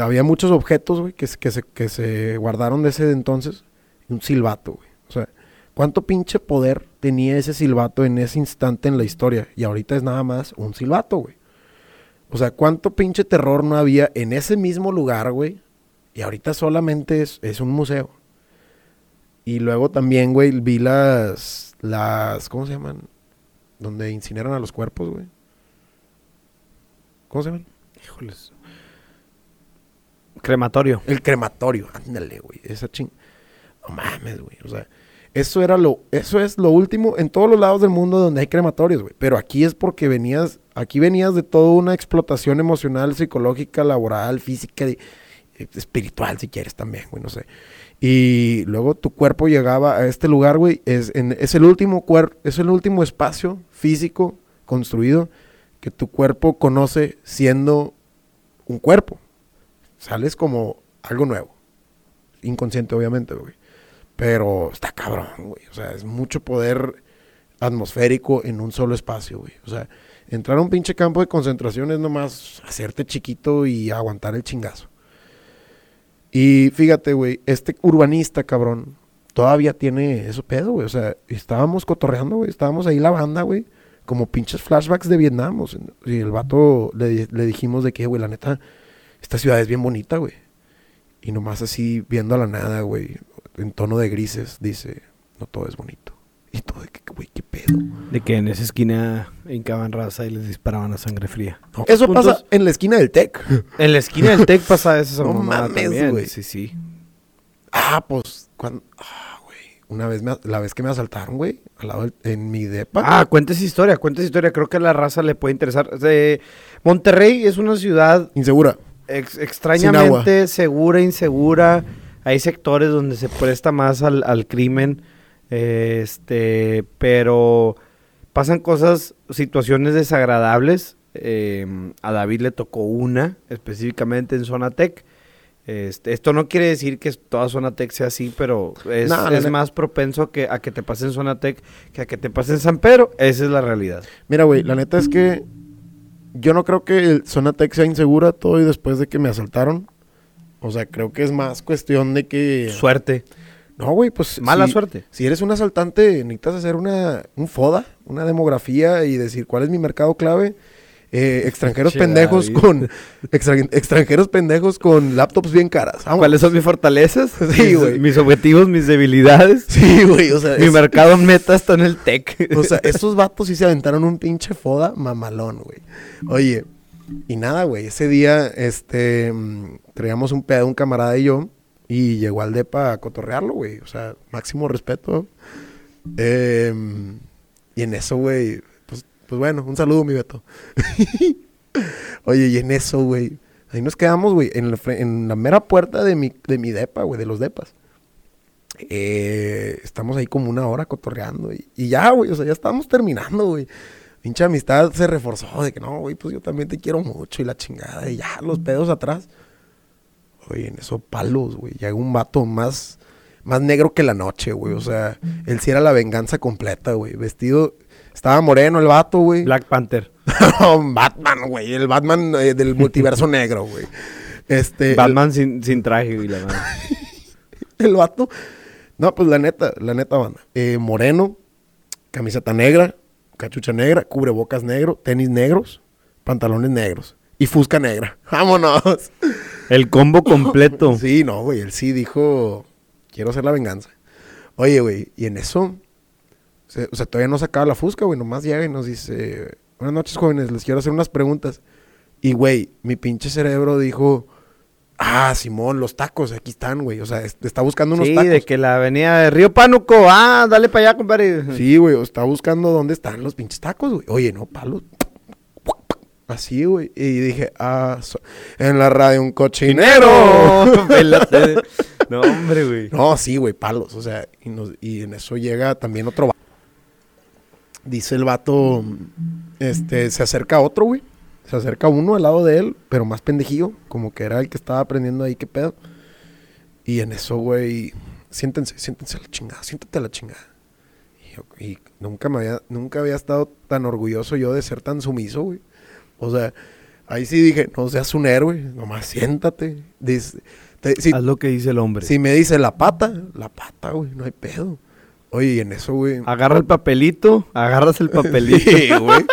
Había muchos objetos, güey, que, se- que, se, guardaron de ese entonces. Un silbato, güey. O sea, ¿cuánto pinche poder tenía ese silbato en ese instante en la historia? Y ahorita es nada más un silbato, güey. O sea, ¿cuánto pinche terror no había en ese mismo lugar, güey? Y ahorita solamente es, es un museo. Y luego también, güey, vi las, las, ¿cómo se llaman? Donde incineran a los cuerpos, güey. ¿Cómo se llaman? Híjoles. Crematorio. El crematorio, ándale, güey. Esa ching. No mames, güey. O sea, eso era lo, eso es lo último en todos los lados del mundo donde hay crematorios, güey. Pero aquí es porque venías, aquí venías de toda una explotación emocional, psicológica, laboral, física, eh, espiritual, si quieres también, güey, no sé. Y luego tu cuerpo llegaba a este lugar, güey. Es, es el último cuer- es el último espacio físico construido que tu cuerpo conoce siendo un cuerpo. Sales como algo nuevo. Inconsciente, obviamente, güey. Pero está cabrón, güey. O sea, es mucho poder atmosférico en un solo espacio, güey. O sea, entrar a un pinche campo de concentración es nomás hacerte chiquito y aguantar el chingazo. Y fíjate, güey, este urbanista, cabrón, todavía tiene eso pedo, güey. O sea, estábamos cotorreando, güey. Estábamos ahí la banda, güey. Como pinches flashbacks de Vietnam. y el vato le, le dijimos de que, güey, la neta, esta ciudad es bien bonita, güey. Y nomás así, viendo a la nada, güey, en tono de grises, dice, no todo es bonito. Y todo de que, güey, qué pedo. De que en esa esquina hincaban raza y les disparaban a sangre fría. Eso puntos- pasa en la esquina del TEC. En la esquina del TEC pasa esa No mames, güey. Sí, sí. ah, pues, cuando... Ah, güey. Una vez, me, la vez que me asaltaron, güey, al lado del- en mi depa. Ah, cuentes historia, cuentes historia. Creo que a la raza le puede interesar. De- Monterrey es una ciudad Insegura. ex- extrañamente segura, insegura. Hay sectores donde se presta más al, al crimen. eh, Este, pero pasan cosas, situaciones desagradables. eh, a David le tocó una, específicamente en Zona Tech. Este, esto no quiere decir que toda Zona Tech sea así, pero es, No, más propenso que, a que te pase en Zona Tech que a que te pase en San Pedro. Esa es la realidad. Mira, güey, la neta es que yo no creo que el Zonatec sea insegura todo y después de que me asaltaron. O sea, creo que es más cuestión de que... Suerte. No, güey, pues... Mala si- suerte. Si eres un asaltante, necesitas hacer una, un FODA, una demografía y decir cuál es mi mercado clave. Eh, extranjeros Che, pendejos David. con... extra- extranjeros pendejos con laptops bien caras. Vamos. ¿Cuáles son mis fortalezas? Sí, Mis- güey. Mis objetivos, mis debilidades. Sí, güey, o sea... Mi es- mercado meta está en el tech. O sea, estos vatos sí se aventaron un pinche foda mamalón, güey. Oye, y nada, güey. Ese día, este, traíamos un pedo, un camarada y yo, y llegó al depa a cotorrearlo, güey. O sea, máximo respeto. Em, y en eso, güey, pues, pues bueno, un saludo, mi Beto. Oye, y en eso, güey, ahí nos quedamos, güey, en en la mera puerta de mi, de mi depa, güey, de los depas. Eh, estamos ahí como una hora cotorreando y, y ya, güey, o sea, ya estábamos terminando, güey. Pinche amistad se reforzó de que no, güey, pues yo también te quiero mucho y la chingada y ya, los pedos atrás. Oye, en eso palos, güey, llega un vato más, más negro que la noche, güey, o sea, él sí era la venganza completa, güey, vestido, estaba moreno el vato, güey. Black Panther. No, Batman, güey, el Batman eh, del multiverso negro, güey. Este, Batman sin, sin traje, güey, la. El vato. No, pues la neta, la neta banda. Eh, moreno, camiseta negra, cachucha negra, cubrebocas negro, tenis negros, pantalones negros y fusca negra. ¡Vámonos! El combo completo. Sí, no, güey, él sí dijo, quiero hacer la venganza. Oye, güey, y en eso, se- o sea, todavía no sacaba la fusca, güey, nomás llega y nos dice, buenas noches, jóvenes, les quiero hacer unas preguntas. Y, güey, mi pinche cerebro dijo, ah, Simón, los tacos, aquí están, güey, o sea, es- está buscando unos Sí, tacos. de que la avenida de Río Pánuco. Ah, dale para allá, compadre. Sí, güey, o está buscando dónde están los pinches tacos, güey. Oye, no, palos. Así, güey. Y dije, ah, so- en la radio un cochinero. No, hombre, güey. No, sí, güey, palos. O sea, y, nos- y en eso llega también otro vato. Dice el vato, este, se acerca otro, güey. Se acerca uno al lado de él, pero más pendejillo, como que era el que estaba aprendiendo ahí qué pedo. Y en eso, güey, siéntense, siéntense a la chingada, siéntate a la chingada. Y, y nunca me había, nunca había estado tan orgulloso yo de ser tan sumiso, güey. O sea, ahí sí dije, no seas un héroe, nomás siéntate. Dice, te- si, Haz lo que dice el hombre. si me dice la pata, la pata, güey, no hay pedo. Oye, y en eso, güey. Agarra el papelito, agarras el papelito. Sí, güey.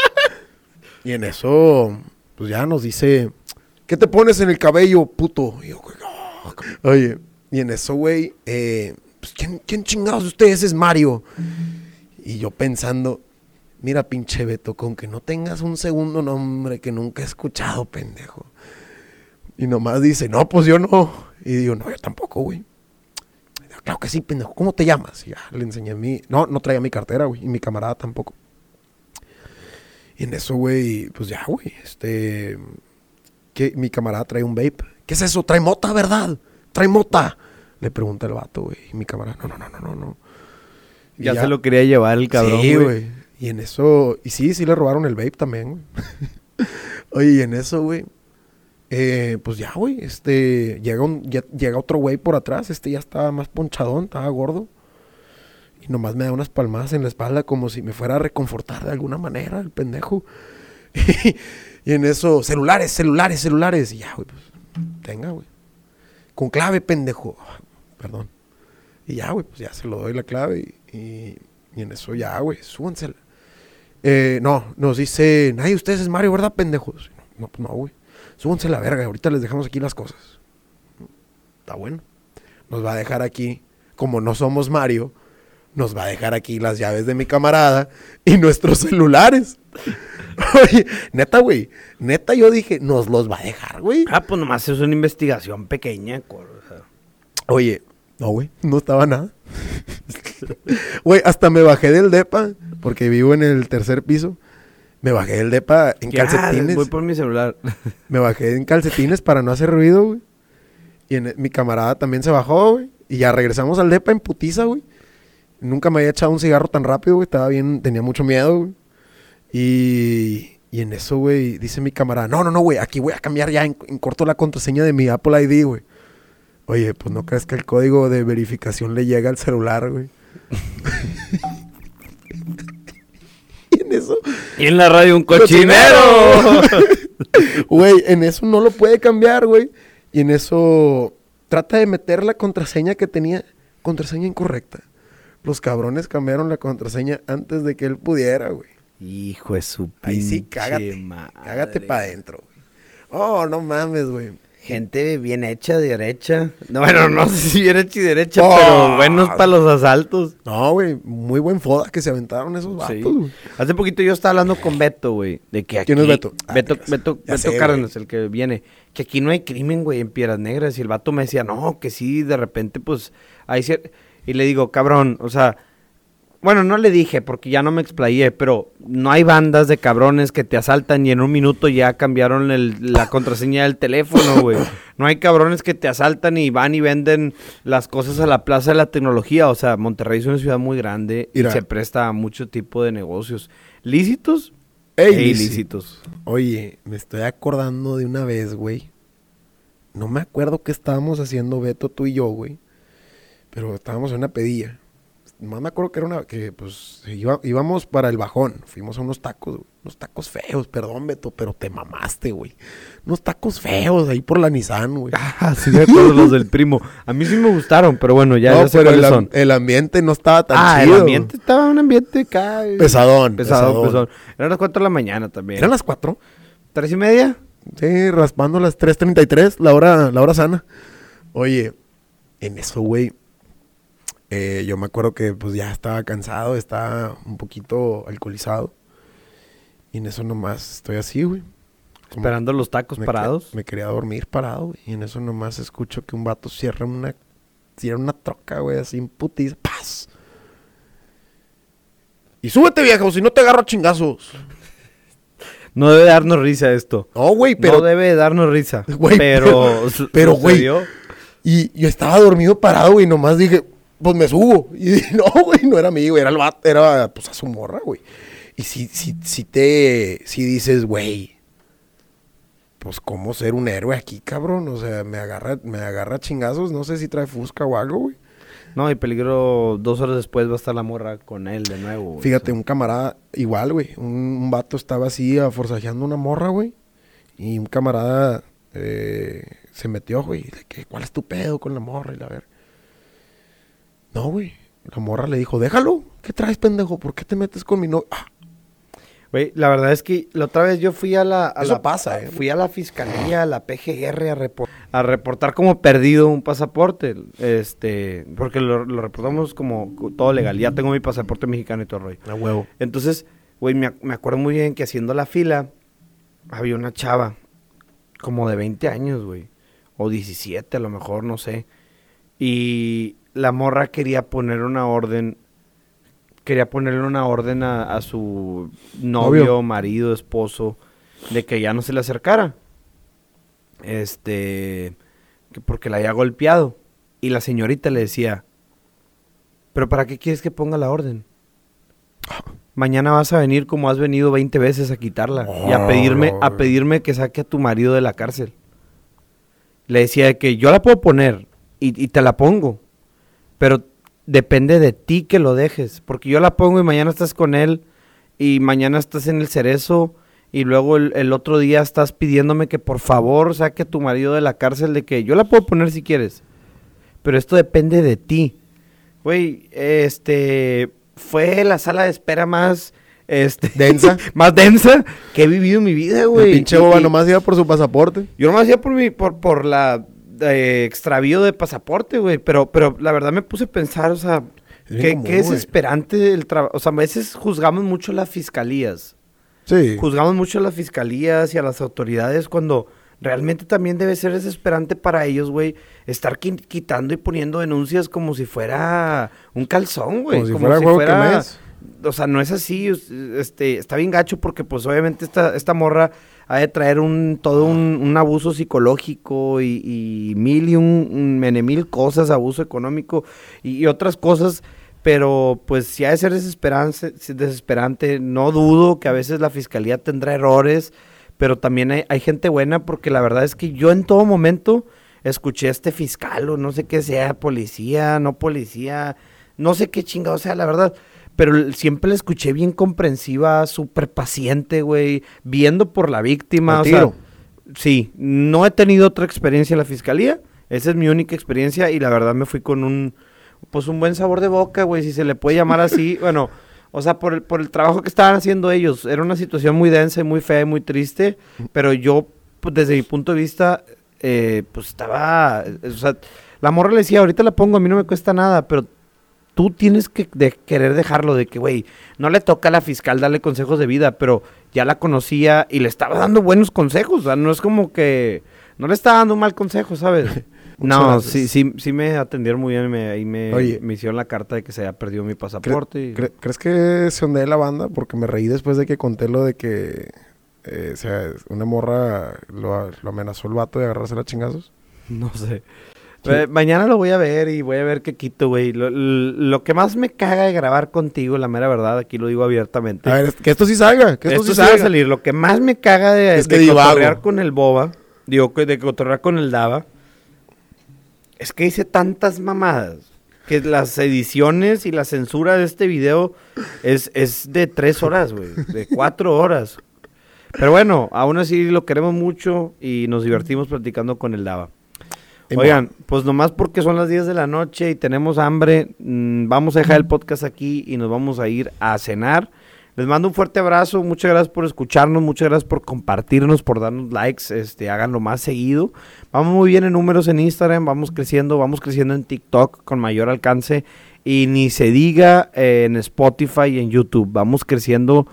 Y en eso, pues ya nos dice, ¿qué te pones en el cabello, puto? Y yo, no. Oye, y en eso, güey, eh, pues, ¿quién, quién chingados de ustedes es Mario? Y yo pensando, mira, pinche Beto, con que no tengas un segundo nombre que nunca he escuchado, pendejo. Y nomás dice, no, pues yo no. Y digo, no, yo tampoco, güey. Claro que sí, pendejo. ¿Cómo te llamas? Y ya le enseñé mi... No, no traía mi cartera, güey. Y mi camarada tampoco. Y en eso, güey, pues ya, güey, este... Que mi camarada trae un vape. ¿Qué es eso? Trae mota, ¿verdad? Trae mota. Le pregunta el vato, güey. Y mi camarada, no, no, no, no, no, no. Ya, se lo quería llevar el cabrón, Sí, güey. güey. Y en eso, y sí, sí le robaron el vape también, güey. Oye, y en eso, güey, eh, pues ya, güey, este, llega, un, ya- llega otro güey por atrás, este ya estaba más ponchadón, estaba gordo. Nomás me da unas palmadas en la espalda como si me fuera a reconfortar de alguna manera, el pendejo. y en eso, celulares, celulares, celulares. Y ya, güey, pues, tenga, güey. Con clave, pendejo. Perdón. Y ya, güey, pues ya se lo doy la clave y, y- en eso ya, güey, súbansela. Eh, no, nos dice, nadie de ustedes es Mario, ¿verdad, pendejos? No, pues no, güey. Súbanse la verga, ahorita les dejamos aquí las cosas. Está bueno. Nos va a dejar aquí, como no somos Mario, nos va a dejar aquí las llaves de mi camarada y nuestros celulares. Oye, neta, güey, neta yo dije, nos los va a dejar, güey. Ah, pues nomás es una investigación pequeña, o sea. Oye, no, güey, no estaba nada. Güey, hasta me bajé del depa, porque vivo en el tercer piso. Me bajé del depa en Ya, calcetines. Voy por mi celular. Me bajé en calcetines para no hacer ruido, güey. Y en- mi camarada también se bajó, güey. Y ya regresamos al depa en putiza, güey. Nunca me había echado un cigarro tan rápido, güey. Estaba bien, tenía mucho miedo, güey. Y, y en eso, güey, dice mi camarada, no, no, no, güey, aquí voy a cambiar ya en, en corto la contraseña de mi Apple ID, güey. Oye, pues no crees que el código de verificación le llega al celular, güey. y en eso, y en la radio un cochinero. Güey, en eso no lo puede cambiar, güey. Y en eso trata de meter la contraseña que tenía, contraseña incorrecta. Los cabrones cambiaron la contraseña antes de que él pudiera, güey. Hijo de su Ahí sí, pinche cágate. madre. Cágate para adentro, güey. Oh, no mames, güey. Gente bien hecha, derecha. No, bueno, no sé si bien hecha y derecha, Oh. pero buenos para los asaltos. No, güey, muy buen foda que se aventaron esos vatos, Sí. güey. Hace poquito yo estaba hablando con Beto, güey, de que aquí... ¿Quién es Beto? Ah, Beto. Beto, Beto sé, Cárdenas, el que viene. Que aquí no hay crimen, güey, en Piedras Negras. Y el vato me decía, no, que sí, de repente, pues, hay cier-". Y le digo, cabrón, o sea... Bueno, no le dije porque ya no me explayé, pero no hay bandas de cabrones que te asaltan y en un minuto ya cambiaron el- la contraseña del teléfono, güey. No hay cabrones que te asaltan y van y venden las cosas a la plaza de la tecnología. O sea, Monterrey es una ciudad muy grande Mira. y se presta a mucho tipo de negocios. ¿Lícitos? Ey, e lícito. ilícitos. Oye, me estoy acordando de una vez, güey. No me acuerdo qué estábamos haciendo Beto, tú y yo, güey. Pero estábamos en una pedilla. Más me acuerdo que era una... Que, pues, iba- íbamos para el bajón. Fuimos a unos tacos, güey. Unos tacos feos, perdón, Beto, pero te mamaste, güey. Unos tacos feos ahí por la Nissan, güey. Ah, sí, me acuerdo los del primo. A mí sí me gustaron, pero bueno, ya, no, ya sé pero el, cuáles son. el ambiente no estaba tan Ah, chido. el ambiente estaba un ambiente acá. eh, Pesadón, pesadón. pesadón. Eran las 4 de la mañana también. ¿Eran las cuatro? ¿Tres y media? Sí, raspando las 3.33, la hora, la hora sana. Oye, en eso, güey, eh, yo me acuerdo que pues ya estaba cansado, estaba un poquito alcoholizado. Y en eso nomás estoy así, güey. Esperando los tacos me parados. que- me quería dormir parado, güey. Y en eso nomás escucho que un vato cierra una, cierra una troca, güey, así en putiza. ¡Paz! Y súbete, vieja, o si no te agarro a chingazos. No debe darnos risa esto. No, güey, pero no debe darnos risa. Güey, pero, pero- güey. Y yo estaba dormido parado, güey, nomás dije, pues me subo. Y no, güey, no era mí, güey, era el vato, era pues a su morra, güey. Y si, si, si te, si dices, güey, pues cómo ser un héroe aquí, cabrón. O sea, me agarra, me agarra chingazos. No sé si trae fusca o algo, güey. No, y peligro, dos horas después va a estar la morra con él de nuevo. güey. Fíjate, un camarada, igual, güey. Un, un vato estaba así a forzajeando una morra, güey. Y un camarada eh, se metió, güey. De que, ¿cuál es tu pedo con la morra? Y la ver. No, güey. La morra le dijo, déjalo. ¿Qué traes, pendejo? ¿Por qué te metes con mi novio? Ah, Güey, la verdad es que la otra vez yo fui a la... a Eso la- pasa, ¿eh? Fui a la fiscalía, a la PGR, a, repor- a reportar como perdido un pasaporte. Este, porque lo, lo reportamos como todo legal. Ya tengo mi pasaporte mexicano y todo el rollo. a huevo. Entonces, güey, me acuerdo muy bien que haciendo la fila había una chava como de 20 años, güey. O 17 a lo mejor, no sé. Y la morra quería poner una orden, quería ponerle una orden a, a su novio, Novio. marido, esposo, de que ya no se le acercara. Este, que porque la había golpeado. Y la señorita le decía, pero ¿para qué quieres que ponga la orden? Mañana vas a venir como has venido 20 veces a quitarla y a Oh, pedirme, a pedirme que saque a tu marido de la cárcel. Le decía que yo la puedo poner y, y te la pongo, pero depende de ti que lo dejes, porque yo la pongo y mañana estás con él y mañana estás en el cerezo y luego el, el otro día estás pidiéndome que por favor saque a tu marido de la cárcel de que yo la puedo poner si quieres, pero esto depende de ti. Güey, este fue la sala de espera más este ¿Densa? más densa que he vivido en mi vida, El güey. pinche Y- boba nomás iba por su pasaporte. yo nomás hacía por mi, por, por la eh, extravío de pasaporte, güey. Pero, pero la verdad me puse a pensar, o sea, Es qué, común, qué desesperante el trabajo. O sea, a veces juzgamos mucho las fiscalías. Sí. Juzgamos mucho a las fiscalías y a las autoridades cuando realmente también debe ser desesperante para ellos, güey, estar qui- quitando y poniendo denuncias como si fuera un calzón, güey. Como si fuera huevo que mes. O sea, no es así, es- este, está bien gacho porque pues obviamente esta, esta morra ha de traer un, todo un, un abuso psicológico y, mil y un, un mil cosas, abuso económico y, y otras cosas, pero pues si ha de ser desesperante, desesperante, no dudo que a veces la fiscalía tendrá errores, pero también hay, hay gente buena porque la verdad es que yo en todo momento escuché a este fiscal o no sé qué sea, policía, no policía, no sé qué chingado sea, la verdad. Pero siempre la escuché bien comprensiva, súper paciente, güey, viendo por la víctima. O sea, sí, no he tenido otra experiencia en la fiscalía. Esa es mi única experiencia y la verdad me fui con un, pues un buen sabor de boca, güey, si se le puede llamar así. bueno, o sea, por el, por el trabajo que estaban haciendo ellos. Era una situación muy densa y muy fea y muy triste, pero yo, pues desde mi punto de vista, eh, pues estaba, o sea, la morra le decía, ahorita la pongo, a mí no me cuesta nada, pero tú tienes que de- querer dejarlo de que, güey, no le toca a la fiscal darle consejos de vida, pero ya la conocía y le estaba dando buenos consejos, o sea, no es como que, no le estaba dando un mal consejo, ¿sabes? no, gracias. sí, sí, sí me atendieron muy bien y me, ahí me, Oye. me hicieron la carta de que se había perdido mi pasaporte. y- ¿Cre- ¿Crees que se ondee la banda? Porque me reí después de que conté lo de que eh, o sea, una morra lo, lo amenazó el vato de agarrarse a chingazos. No sé. Eh, mañana lo voy a ver y voy a ver qué quito, güey. Lo, que más me caga de grabar contigo, la mera verdad, aquí lo digo abiertamente. A ver, que esto sí salga, que esto, Esto sí va a salir. Lo que más me caga de, Es que de cotorrear con el boba, digo, que de cotorrear con el daba, es que hice tantas mamadas que las ediciones y la censura de este video es, es de tres horas, güey, de cuatro horas. Pero bueno, aún así lo queremos mucho y nos divertimos platicando con el daba. Oigan, pues nomás porque son las 10 de la noche y tenemos hambre, mm, vamos a dejar el podcast aquí y nos vamos a ir a cenar. Les mando un fuerte abrazo, muchas gracias por escucharnos, muchas gracias por compartirnos, por darnos likes, este, háganlo más seguido. Vamos muy bien en números en Instagram, vamos creciendo, vamos creciendo en TikTok con mayor alcance y ni se diga eh, en Spotify y en YouTube, vamos creciendo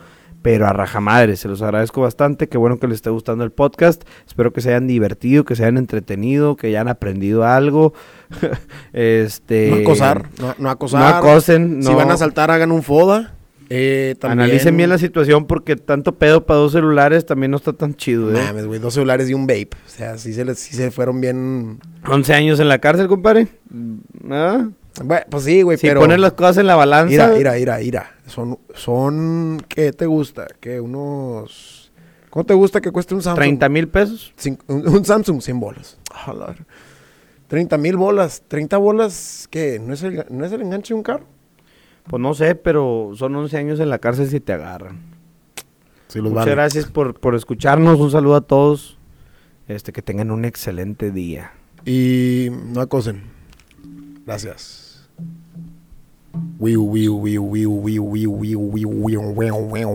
pero a rajamadre, se los agradezco bastante, qué bueno que les esté gustando el podcast, espero que se hayan divertido, que se hayan entretenido, que hayan aprendido algo, este... No acosar, no, no acosar. No acosen, Si van a saltar, hagan un foda. Eh, también... Analicen bien la situación porque tanto pedo para dos celulares también no está tan chido, ¿eh? Mames, güey, dos celulares y un vape. O sea, sí se, les, sí se fueron bien... 11 años en la cárcel, compadre. ¿Ah? Bueno, pues sí, güey, Si pero... poner las cosas en la balanza. Mira, mira, mira, mira. Son, son, ¿qué te gusta? ¿Qué? Unos... ¿Cómo te gusta que cueste un Samsung? 30 mil pesos. Cin- un, un Samsung, 100 bolas. A la ver- 30 mil bolas. 30 bolas, ¿qué? ¿No es, el, ¿No es el enganche de un carro? Pues no sé, pero son 11 años en la cárcel si te agarran. Sí, los Muchas vale. gracias por, por escucharnos. Un saludo a todos. Este, que tengan un excelente día. Y no acosen. Gracias. Wheel, wheel, wheel, wheel, wheel, wheel, wheel, wheel, wheel, wheel.